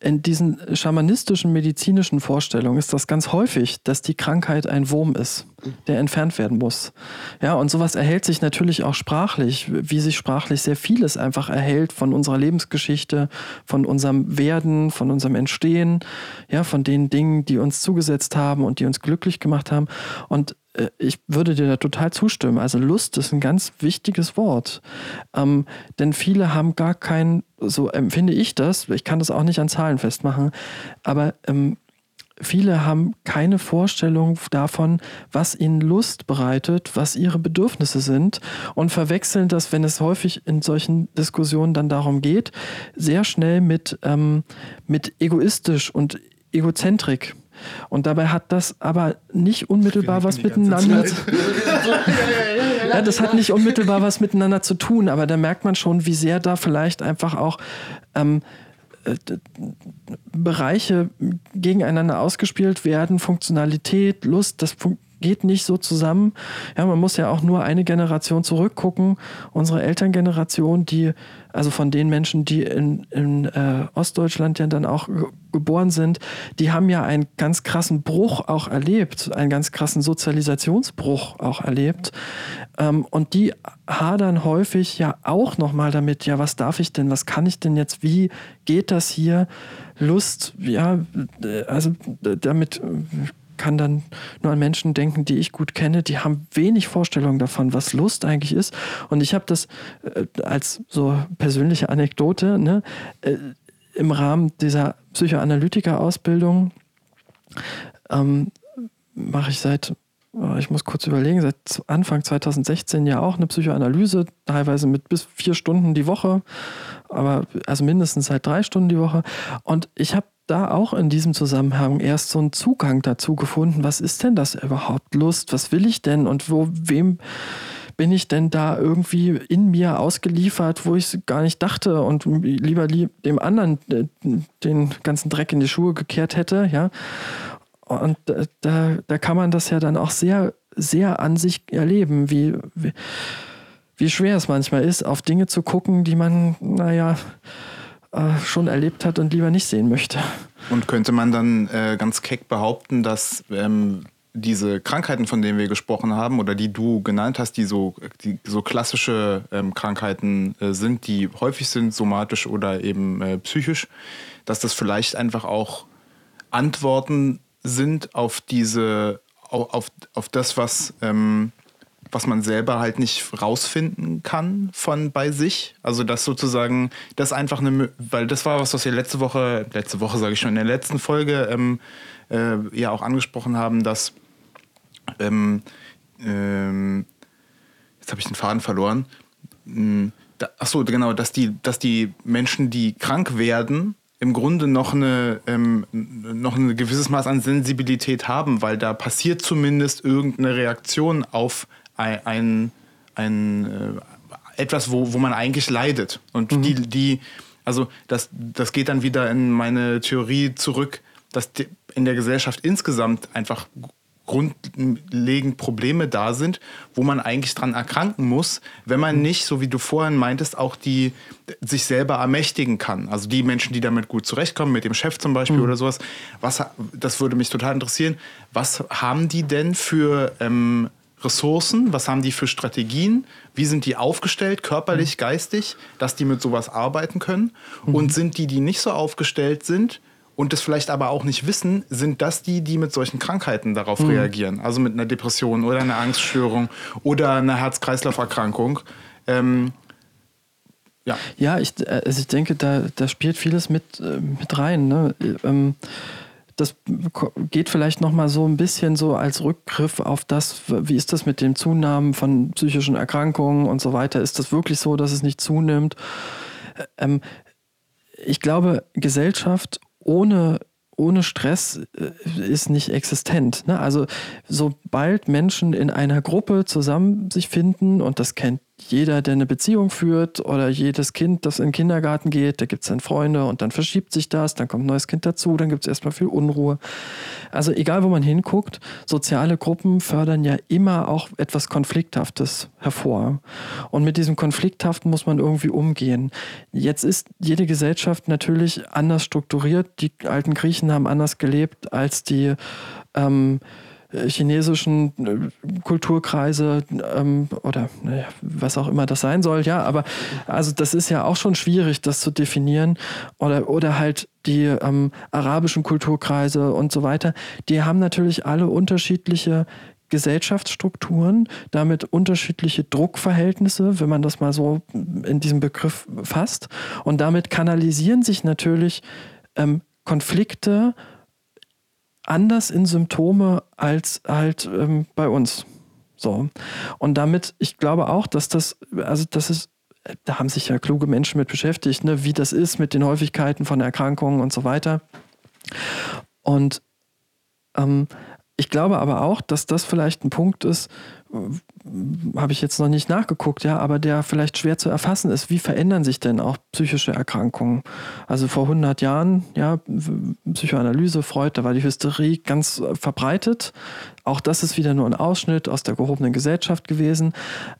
In diesen schamanistischen, medizinischen Vorstellungen ist das ganz häufig, dass die Krankheit ein Wurm ist, der entfernt werden muss. Ja, und sowas erhält sich natürlich auch sprachlich, wie sich sprachlich sehr vieles einfach erhält von unserer Lebensgeschichte, von unserem Werden, von unserem Entstehen, ja, von den Dingen, die uns zugesetzt haben und die uns glücklich gemacht haben. Und ich würde dir da total zustimmen. Also Lust ist ein ganz wichtiges Wort. Ähm, denn viele haben gar kein, so empfinde ich das, ich kann das auch nicht an Zahlen festmachen, aber ähm, viele haben keine Vorstellung davon, was ihnen Lust bereitet, was ihre Bedürfnisse sind und verwechseln das, wenn es häufig in solchen Diskussionen dann darum geht, sehr schnell mit, ähm, mit egoistisch und Egozentrik. Und dabei hat das aber nicht unmittelbar was miteinander zu ja, das hat nicht unmittelbar was miteinander zu tun, aber da merkt man schon, wie sehr da vielleicht einfach auch ähm, äh, Bereiche gegeneinander ausgespielt werden, Funktionalität, Lust, das fun geht nicht so zusammen. Ja, man muss ja auch nur eine Generation zurückgucken, unsere Elterngeneration, die, also von den Menschen, die in, in äh, Ostdeutschland ja dann auch ge- geboren sind, die haben ja einen ganz krassen Bruch auch erlebt, einen ganz krassen Sozialisationsbruch auch erlebt. Ähm, und die hadern häufig ja auch nochmal damit, ja, was darf ich denn, was kann ich denn jetzt, wie geht das hier? Lust, ja, also damit äh, kann dann nur an Menschen denken, die ich gut kenne, die haben wenig Vorstellung davon, was Lust eigentlich ist. Und ich habe das äh, als so persönliche Anekdote ne, äh, im Rahmen dieser Psychoanalytiker-Ausbildung ähm, mache ich seit, oh, ich muss kurz überlegen, seit Anfang 2016 ja auch eine Psychoanalyse, teilweise mit bis vier Stunden die Woche, aber also mindestens seit drei Stunden die Woche. Und ich habe da auch in diesem Zusammenhang erst so einen Zugang dazu gefunden, was ist denn das überhaupt Lust, was will ich denn? Und wo, wem bin ich denn da irgendwie in mir ausgeliefert, wo ich es gar nicht dachte und lieber lieb dem anderen äh, den ganzen Dreck in die Schuhe gekehrt hätte, ja. Und da- da, da kann man das ja dann auch sehr, sehr an sich erleben, wie, wie, wie schwer es manchmal ist, auf Dinge zu gucken, die man, naja, äh, schon erlebt hat und lieber nicht sehen möchte. Und könnte man dann äh, ganz keck behaupten, dass ähm, diese Krankheiten, von denen wir gesprochen haben oder die du genannt hast, die so, die so klassische ähm, Krankheiten äh, sind, die häufig sind, somatisch oder eben äh, psychisch, dass das vielleicht einfach auch Antworten sind auf diese, au- auf, auf das, was, ähm, was man selber halt nicht rausfinden kann von bei sich. Also das sozusagen, das einfach eine, weil das war was, was wir letzte Woche, letzte Woche sage ich schon, in der letzten Folge ähm, äh, ja auch angesprochen haben, dass ähm, ähm, jetzt habe ich den Faden verloren. Hm, da, ach so, genau, dass die, dass die Menschen, die krank werden, im Grunde noch eine ähm, noch ein gewisses Maß an Sensibilität haben, weil da passiert zumindest irgendeine Reaktion auf ein, ein, äh, etwas, wo, wo man eigentlich leidet. Und die, die, also das, das geht dann wieder in meine Theorie zurück, dass in der Gesellschaft insgesamt einfach grundlegend Probleme da sind, wo man eigentlich dran erkranken muss, wenn man nicht, so wie du vorhin meintest, auch die sich selber ermächtigen kann. Also die Menschen, die damit gut zurechtkommen, mit dem Chef zum Beispiel oder sowas. Was, das würde mich total interessieren. Was haben die denn für ähm, Ressourcen? Was haben die für Strategien? Wie sind die aufgestellt, körperlich, geistig, dass die mit sowas arbeiten können? Und sind die, die nicht so aufgestellt sind und das vielleicht aber auch nicht wissen, sind das die, die mit solchen Krankheiten darauf mhm. reagieren. Also mit einer Depression oder einer Angststörung oder einer Herz-Kreislauf-Erkrankung. Ähm, ja, ja ich, äh, also ich denke, da, da spielt vieles mit, äh, mit rein. Ne? Ähm, das geht vielleicht noch mal so ein bisschen so als Rückgriff auf das, wie ist das mit dem Zunahmen von psychischen Erkrankungen und so weiter. Ist das wirklich so, dass es nicht zunimmt? Ähm, ich glaube, Gesellschaft ohne ohne Stress äh, ist nicht existent. Ne? Also sobald Menschen in einer Gruppe zusammen sich finden, und das kennt jeder, der eine Beziehung führt oder jedes Kind, das in den Kindergarten geht, da gibt es dann Freunde und dann verschiebt sich das, dann kommt ein neues Kind dazu, dann gibt es erstmal viel Unruhe. Also egal, wo man hinguckt, soziale Gruppen fördern ja immer auch etwas Konflikthaftes hervor. Und mit diesem Konflikthaften muss man irgendwie umgehen. Jetzt ist jede Gesellschaft natürlich anders strukturiert. Die alten Griechen haben anders gelebt als die ähm, äh, chinesischen äh, Kulturkreise ähm, oder naja, was auch immer das sein soll, ja, aber also das ist ja auch schon schwierig, das zu definieren oder, oder halt die ähm, arabischen Kulturkreise und so weiter, die haben natürlich alle unterschiedliche Gesellschaftsstrukturen, damit unterschiedliche Druckverhältnisse, wenn man das mal so in diesem Begriff fasst. Und damit kanalisieren sich natürlich ähm, Konflikte anders in Symptome als halt ähm, bei uns. So. Und damit, ich glaube auch, dass das, also das ist, da haben sich ja kluge Menschen mit beschäftigt, ne, wie das ist mit den Häufigkeiten von Erkrankungen und so weiter. Und ähm, ich glaube aber auch, dass das vielleicht ein Punkt ist, habe ich jetzt noch nicht nachgeguckt, ja, aber der vielleicht schwer zu erfassen ist. Wie verändern sich denn auch psychische Erkrankungen? Also vor 100 Jahren, ja, Psychoanalyse, Freud, da war die Hysterie ganz verbreitet. Auch das ist wieder nur ein Ausschnitt aus der gehobenen Gesellschaft gewesen.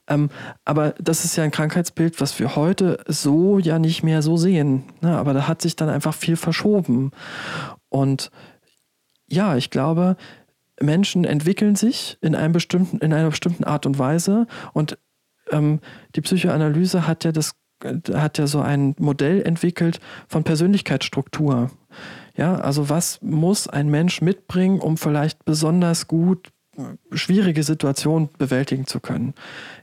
Ähm, aber das ist ja ein Krankheitsbild, was wir heute so ja nicht mehr so sehen. Ne? Aber da hat sich dann einfach viel verschoben. Und ja, ich glaube, Menschen entwickeln sich in, einem bestimmten, in einer bestimmten Art und Weise und ähm, die Psychoanalyse hat ja das hat ja so ein Modell entwickelt von Persönlichkeitsstruktur. Ja, also was muss ein Mensch mitbringen, um vielleicht besonders gut äh, schwierige Situationen bewältigen zu können?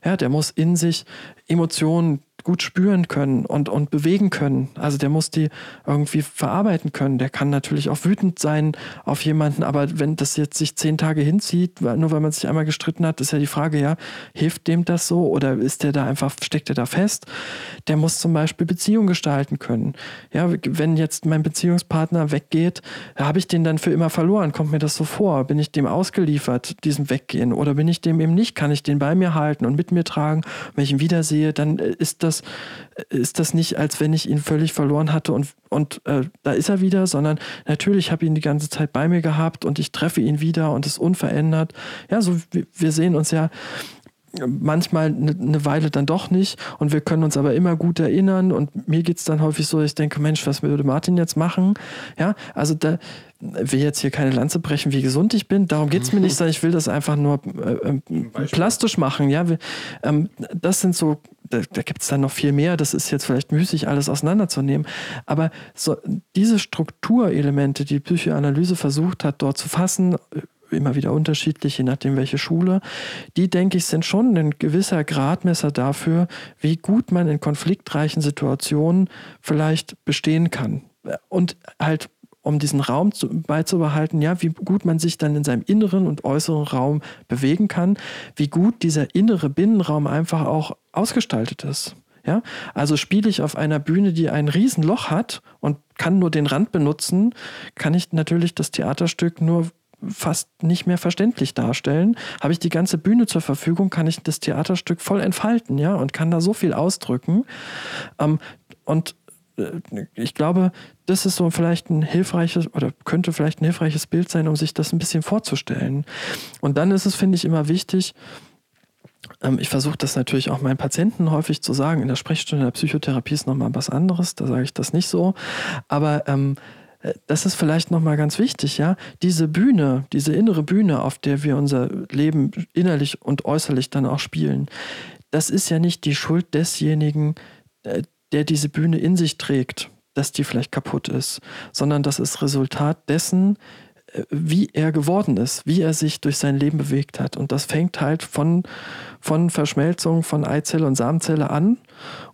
Ja, der muss in sich Emotionen gut spüren können und, und bewegen können. Also der muss die irgendwie verarbeiten können. Der kann natürlich auch wütend sein auf jemanden, aber wenn das jetzt sich zehn Tage hinzieht, nur weil man sich einmal gestritten hat, ist ja die Frage, ja, hilft dem das so oder ist der da einfach, steckt der da fest? Der muss zum Beispiel Beziehung gestalten können. Ja, wenn jetzt mein Beziehungspartner weggeht, habe ich den dann für immer verloren? Kommt mir das so vor? Bin ich dem ausgeliefert, diesem Weggehen? Oder bin ich dem eben nicht? Kann ich den bei mir halten und mit mir tragen? Wenn ich ihn wiedersehe, dann ist das das, ist das nicht, als wenn ich ihn völlig verloren hatte und, und äh, da ist er wieder, sondern natürlich habe ich ihn die ganze Zeit bei mir gehabt und ich treffe ihn wieder und ist unverändert. Ja, so wir sehen uns ja manchmal eine ne Weile dann doch nicht und wir können uns aber immer gut erinnern und mir geht es dann häufig so, ich denke, Mensch, was würde Martin jetzt machen? Ja, also da will jetzt hier keine Lanze brechen, wie gesund ich bin, darum geht es mir nicht, sondern ich will das einfach nur äh, äh plastisch machen. Ja, wir, ähm, das sind so da, da gibt es dann noch viel mehr, das ist jetzt vielleicht müßig, alles auseinanderzunehmen. Aber so, diese Strukturelemente, die Psychoanalyse versucht hat, dort zu fassen, immer wieder unterschiedlich, je nachdem welche Schule, die, denke ich, sind schon ein gewisser Gradmesser dafür, wie gut man in konfliktreichen Situationen vielleicht bestehen kann. Und halt um diesen Raum zu, beizubehalten, ja, wie gut man sich dann in seinem inneren und äußeren Raum bewegen kann, wie gut dieser innere Binnenraum einfach auch ausgestaltet ist. Ja, also spiele ich auf einer Bühne, die ein Riesenloch hat und kann nur den Rand benutzen, kann ich natürlich das Theaterstück nur fast nicht mehr verständlich darstellen. Habe ich die ganze Bühne zur Verfügung, kann ich das Theaterstück voll entfalten, ja, und kann da so viel ausdrücken. Ähm, und äh, ich glaube, das ist so vielleicht ein hilfreiches oder könnte vielleicht ein hilfreiches Bild sein, um sich das ein bisschen vorzustellen. Und dann ist es, finde ich, immer wichtig, ähm, ich versuche das natürlich auch meinen Patienten häufig zu sagen. In der Sprechstunde der Psychotherapie ist nochmal was anderes, da sage ich das nicht so. Aber ähm, äh, das ist vielleicht nochmal ganz wichtig, ja. Diese Bühne, diese innere Bühne, auf der wir unser Leben innerlich und äußerlich dann auch spielen, das ist ja nicht die Schuld desjenigen, äh, der diese Bühne in sich trägt. dass die vielleicht kaputt ist, sondern das ist Resultat dessen, äh, wie er geworden ist, wie er sich durch sein Leben bewegt hat. Und das fängt halt von, von Verschmelzung von Eizelle und Samenzelle an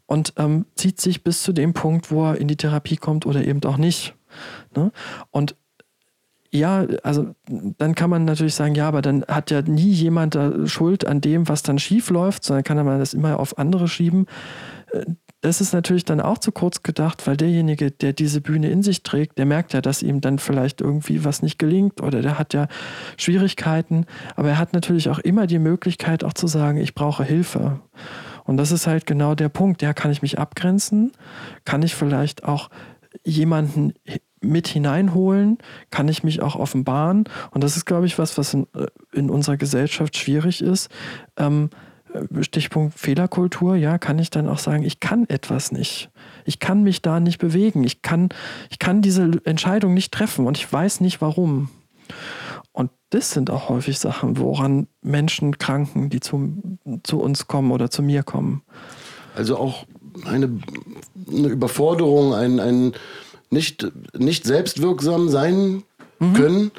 und ähm, zieht sich bis zu dem Punkt, wo er in die Therapie kommt oder eben auch nicht. Ne? Und ja, also dann kann man natürlich sagen, ja, aber dann hat ja nie jemand Schuld an dem, was dann schief läuft, sondern kann man das immer auf andere schieben. Äh, das ist natürlich dann auch zu kurz gedacht, weil derjenige, der diese Bühne in sich trägt, der merkt ja, dass ihm dann vielleicht irgendwie was nicht gelingt oder der hat ja Schwierigkeiten, aber er hat natürlich auch immer die Möglichkeit auch zu sagen, ich brauche Hilfe. Und das ist halt genau der Punkt, ja, kann ich mich abgrenzen? Kann ich vielleicht auch jemanden mit hineinholen? Kann ich mich auch offenbaren? Und das ist, glaube ich, was, was in, äh, in unserer Gesellschaft schwierig ist. Ähm, Stichpunkt Fehlerkultur, ja, kann ich dann auch sagen, ich kann etwas nicht. Ich kann mich da nicht bewegen. Ich kann, ich kann diese Entscheidung nicht treffen und ich weiß nicht warum. Und das sind auch häufig Sachen, woran Menschen kranken, die zu, zu uns kommen oder zu mir kommen. Also auch eine, eine Überforderung, ein, ein nicht, nicht selbstwirksam sein mhm. können,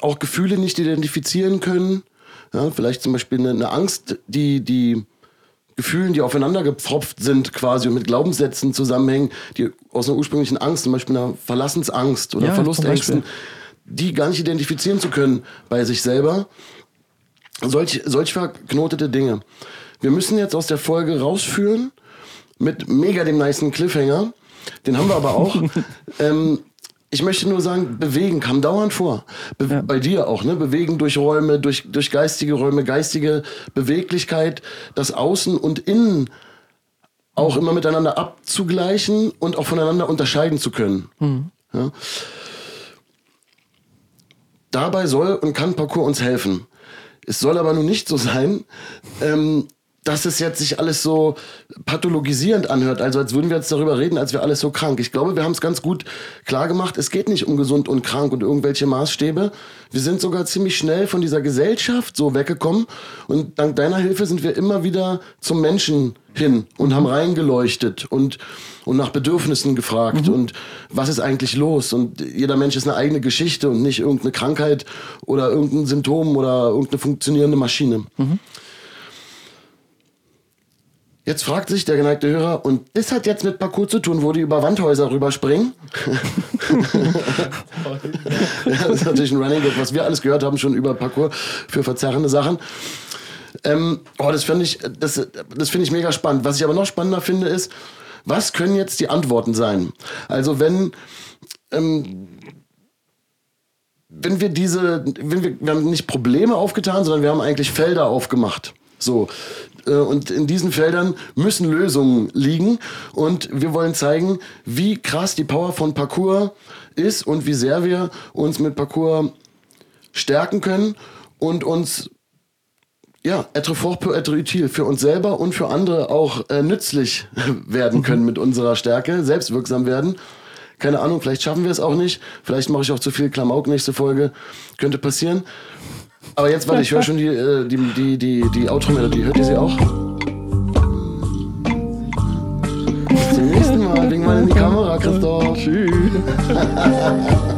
auch Gefühle nicht identifizieren können ja, vielleicht zum Beispiel eine, eine Angst, die, die Gefühlen, die aufeinander gepfropft sind quasi und mit Glaubenssätzen zusammenhängen, die aus einer ursprünglichen Angst, zum Beispiel einer Verlassensangst oder ja, Verlustängsten, die gar nicht identifizieren zu können bei sich selber. Solch, solch verknotete Dinge. Wir müssen jetzt aus der Folge rausführen mit mega dem niceen Cliffhanger. Den haben wir aber auch. ähm, ich möchte nur sagen, bewegen kam dauernd vor. Be ja. Bei dir auch, ne? Bewegen durch Räume, durch, durch geistige Räume, geistige Beweglichkeit, das Außen und Innen auch immer miteinander abzugleichen und auch voneinander unterscheiden zu können. Mhm. Ja? Dabei soll und kann Parcours uns helfen. Es soll aber nun nicht so sein, ähm, dass es jetzt sich alles so pathologisierend anhört, also als würden wir jetzt darüber reden, als wäre alles so krank. Ich glaube, wir haben es ganz gut klar gemacht. Es geht nicht um gesund und krank und irgendwelche Maßstäbe. Wir sind sogar ziemlich schnell von dieser Gesellschaft so weggekommen und dank deiner Hilfe sind wir immer wieder zum Menschen hin und haben reingeleuchtet und und nach Bedürfnissen gefragt mhm. und was ist eigentlich los und jeder Mensch ist eine eigene Geschichte und nicht irgendeine Krankheit oder irgendein Symptom oder irgendeine funktionierende Maschine. Mhm. Jetzt fragt sich der geneigte Hörer, und das hat jetzt mit Parcours zu tun, wo die über Wandhäuser rüberspringen? ja, das ist natürlich ein Running Gag, was wir alles gehört haben schon über Parcours für verzerrende Sachen. Ähm, oh, das finde ich, das, das finde ich mega spannend. Was ich aber noch spannender finde, ist, was können jetzt die Antworten sein? Also wenn, ähm, wenn wir diese, wenn wir, wir haben nicht Probleme aufgetan, sondern wir haben eigentlich Felder aufgemacht. So, und in diesen Feldern müssen Lösungen liegen. Und wir wollen zeigen, wie krass die Power von Parcours ist und wie sehr wir uns mit Parcours stärken können und uns ja, être fort pour être utile, für uns selber und für andere auch äh, nützlich werden können mit unserer Stärke, selbstwirksam werden. Keine Ahnung, vielleicht schaffen wir es auch nicht. Vielleicht mache ich auch zu viel Klamauk nächste Folge. Könnte passieren. Aber jetzt, warte, ich höre schon die, äh, die, die, die, die Outro-Melodie. Hört ihr sie auch? Bis zum nächsten Mal. Wink mal in die Kamera, Christoph. Tschüss.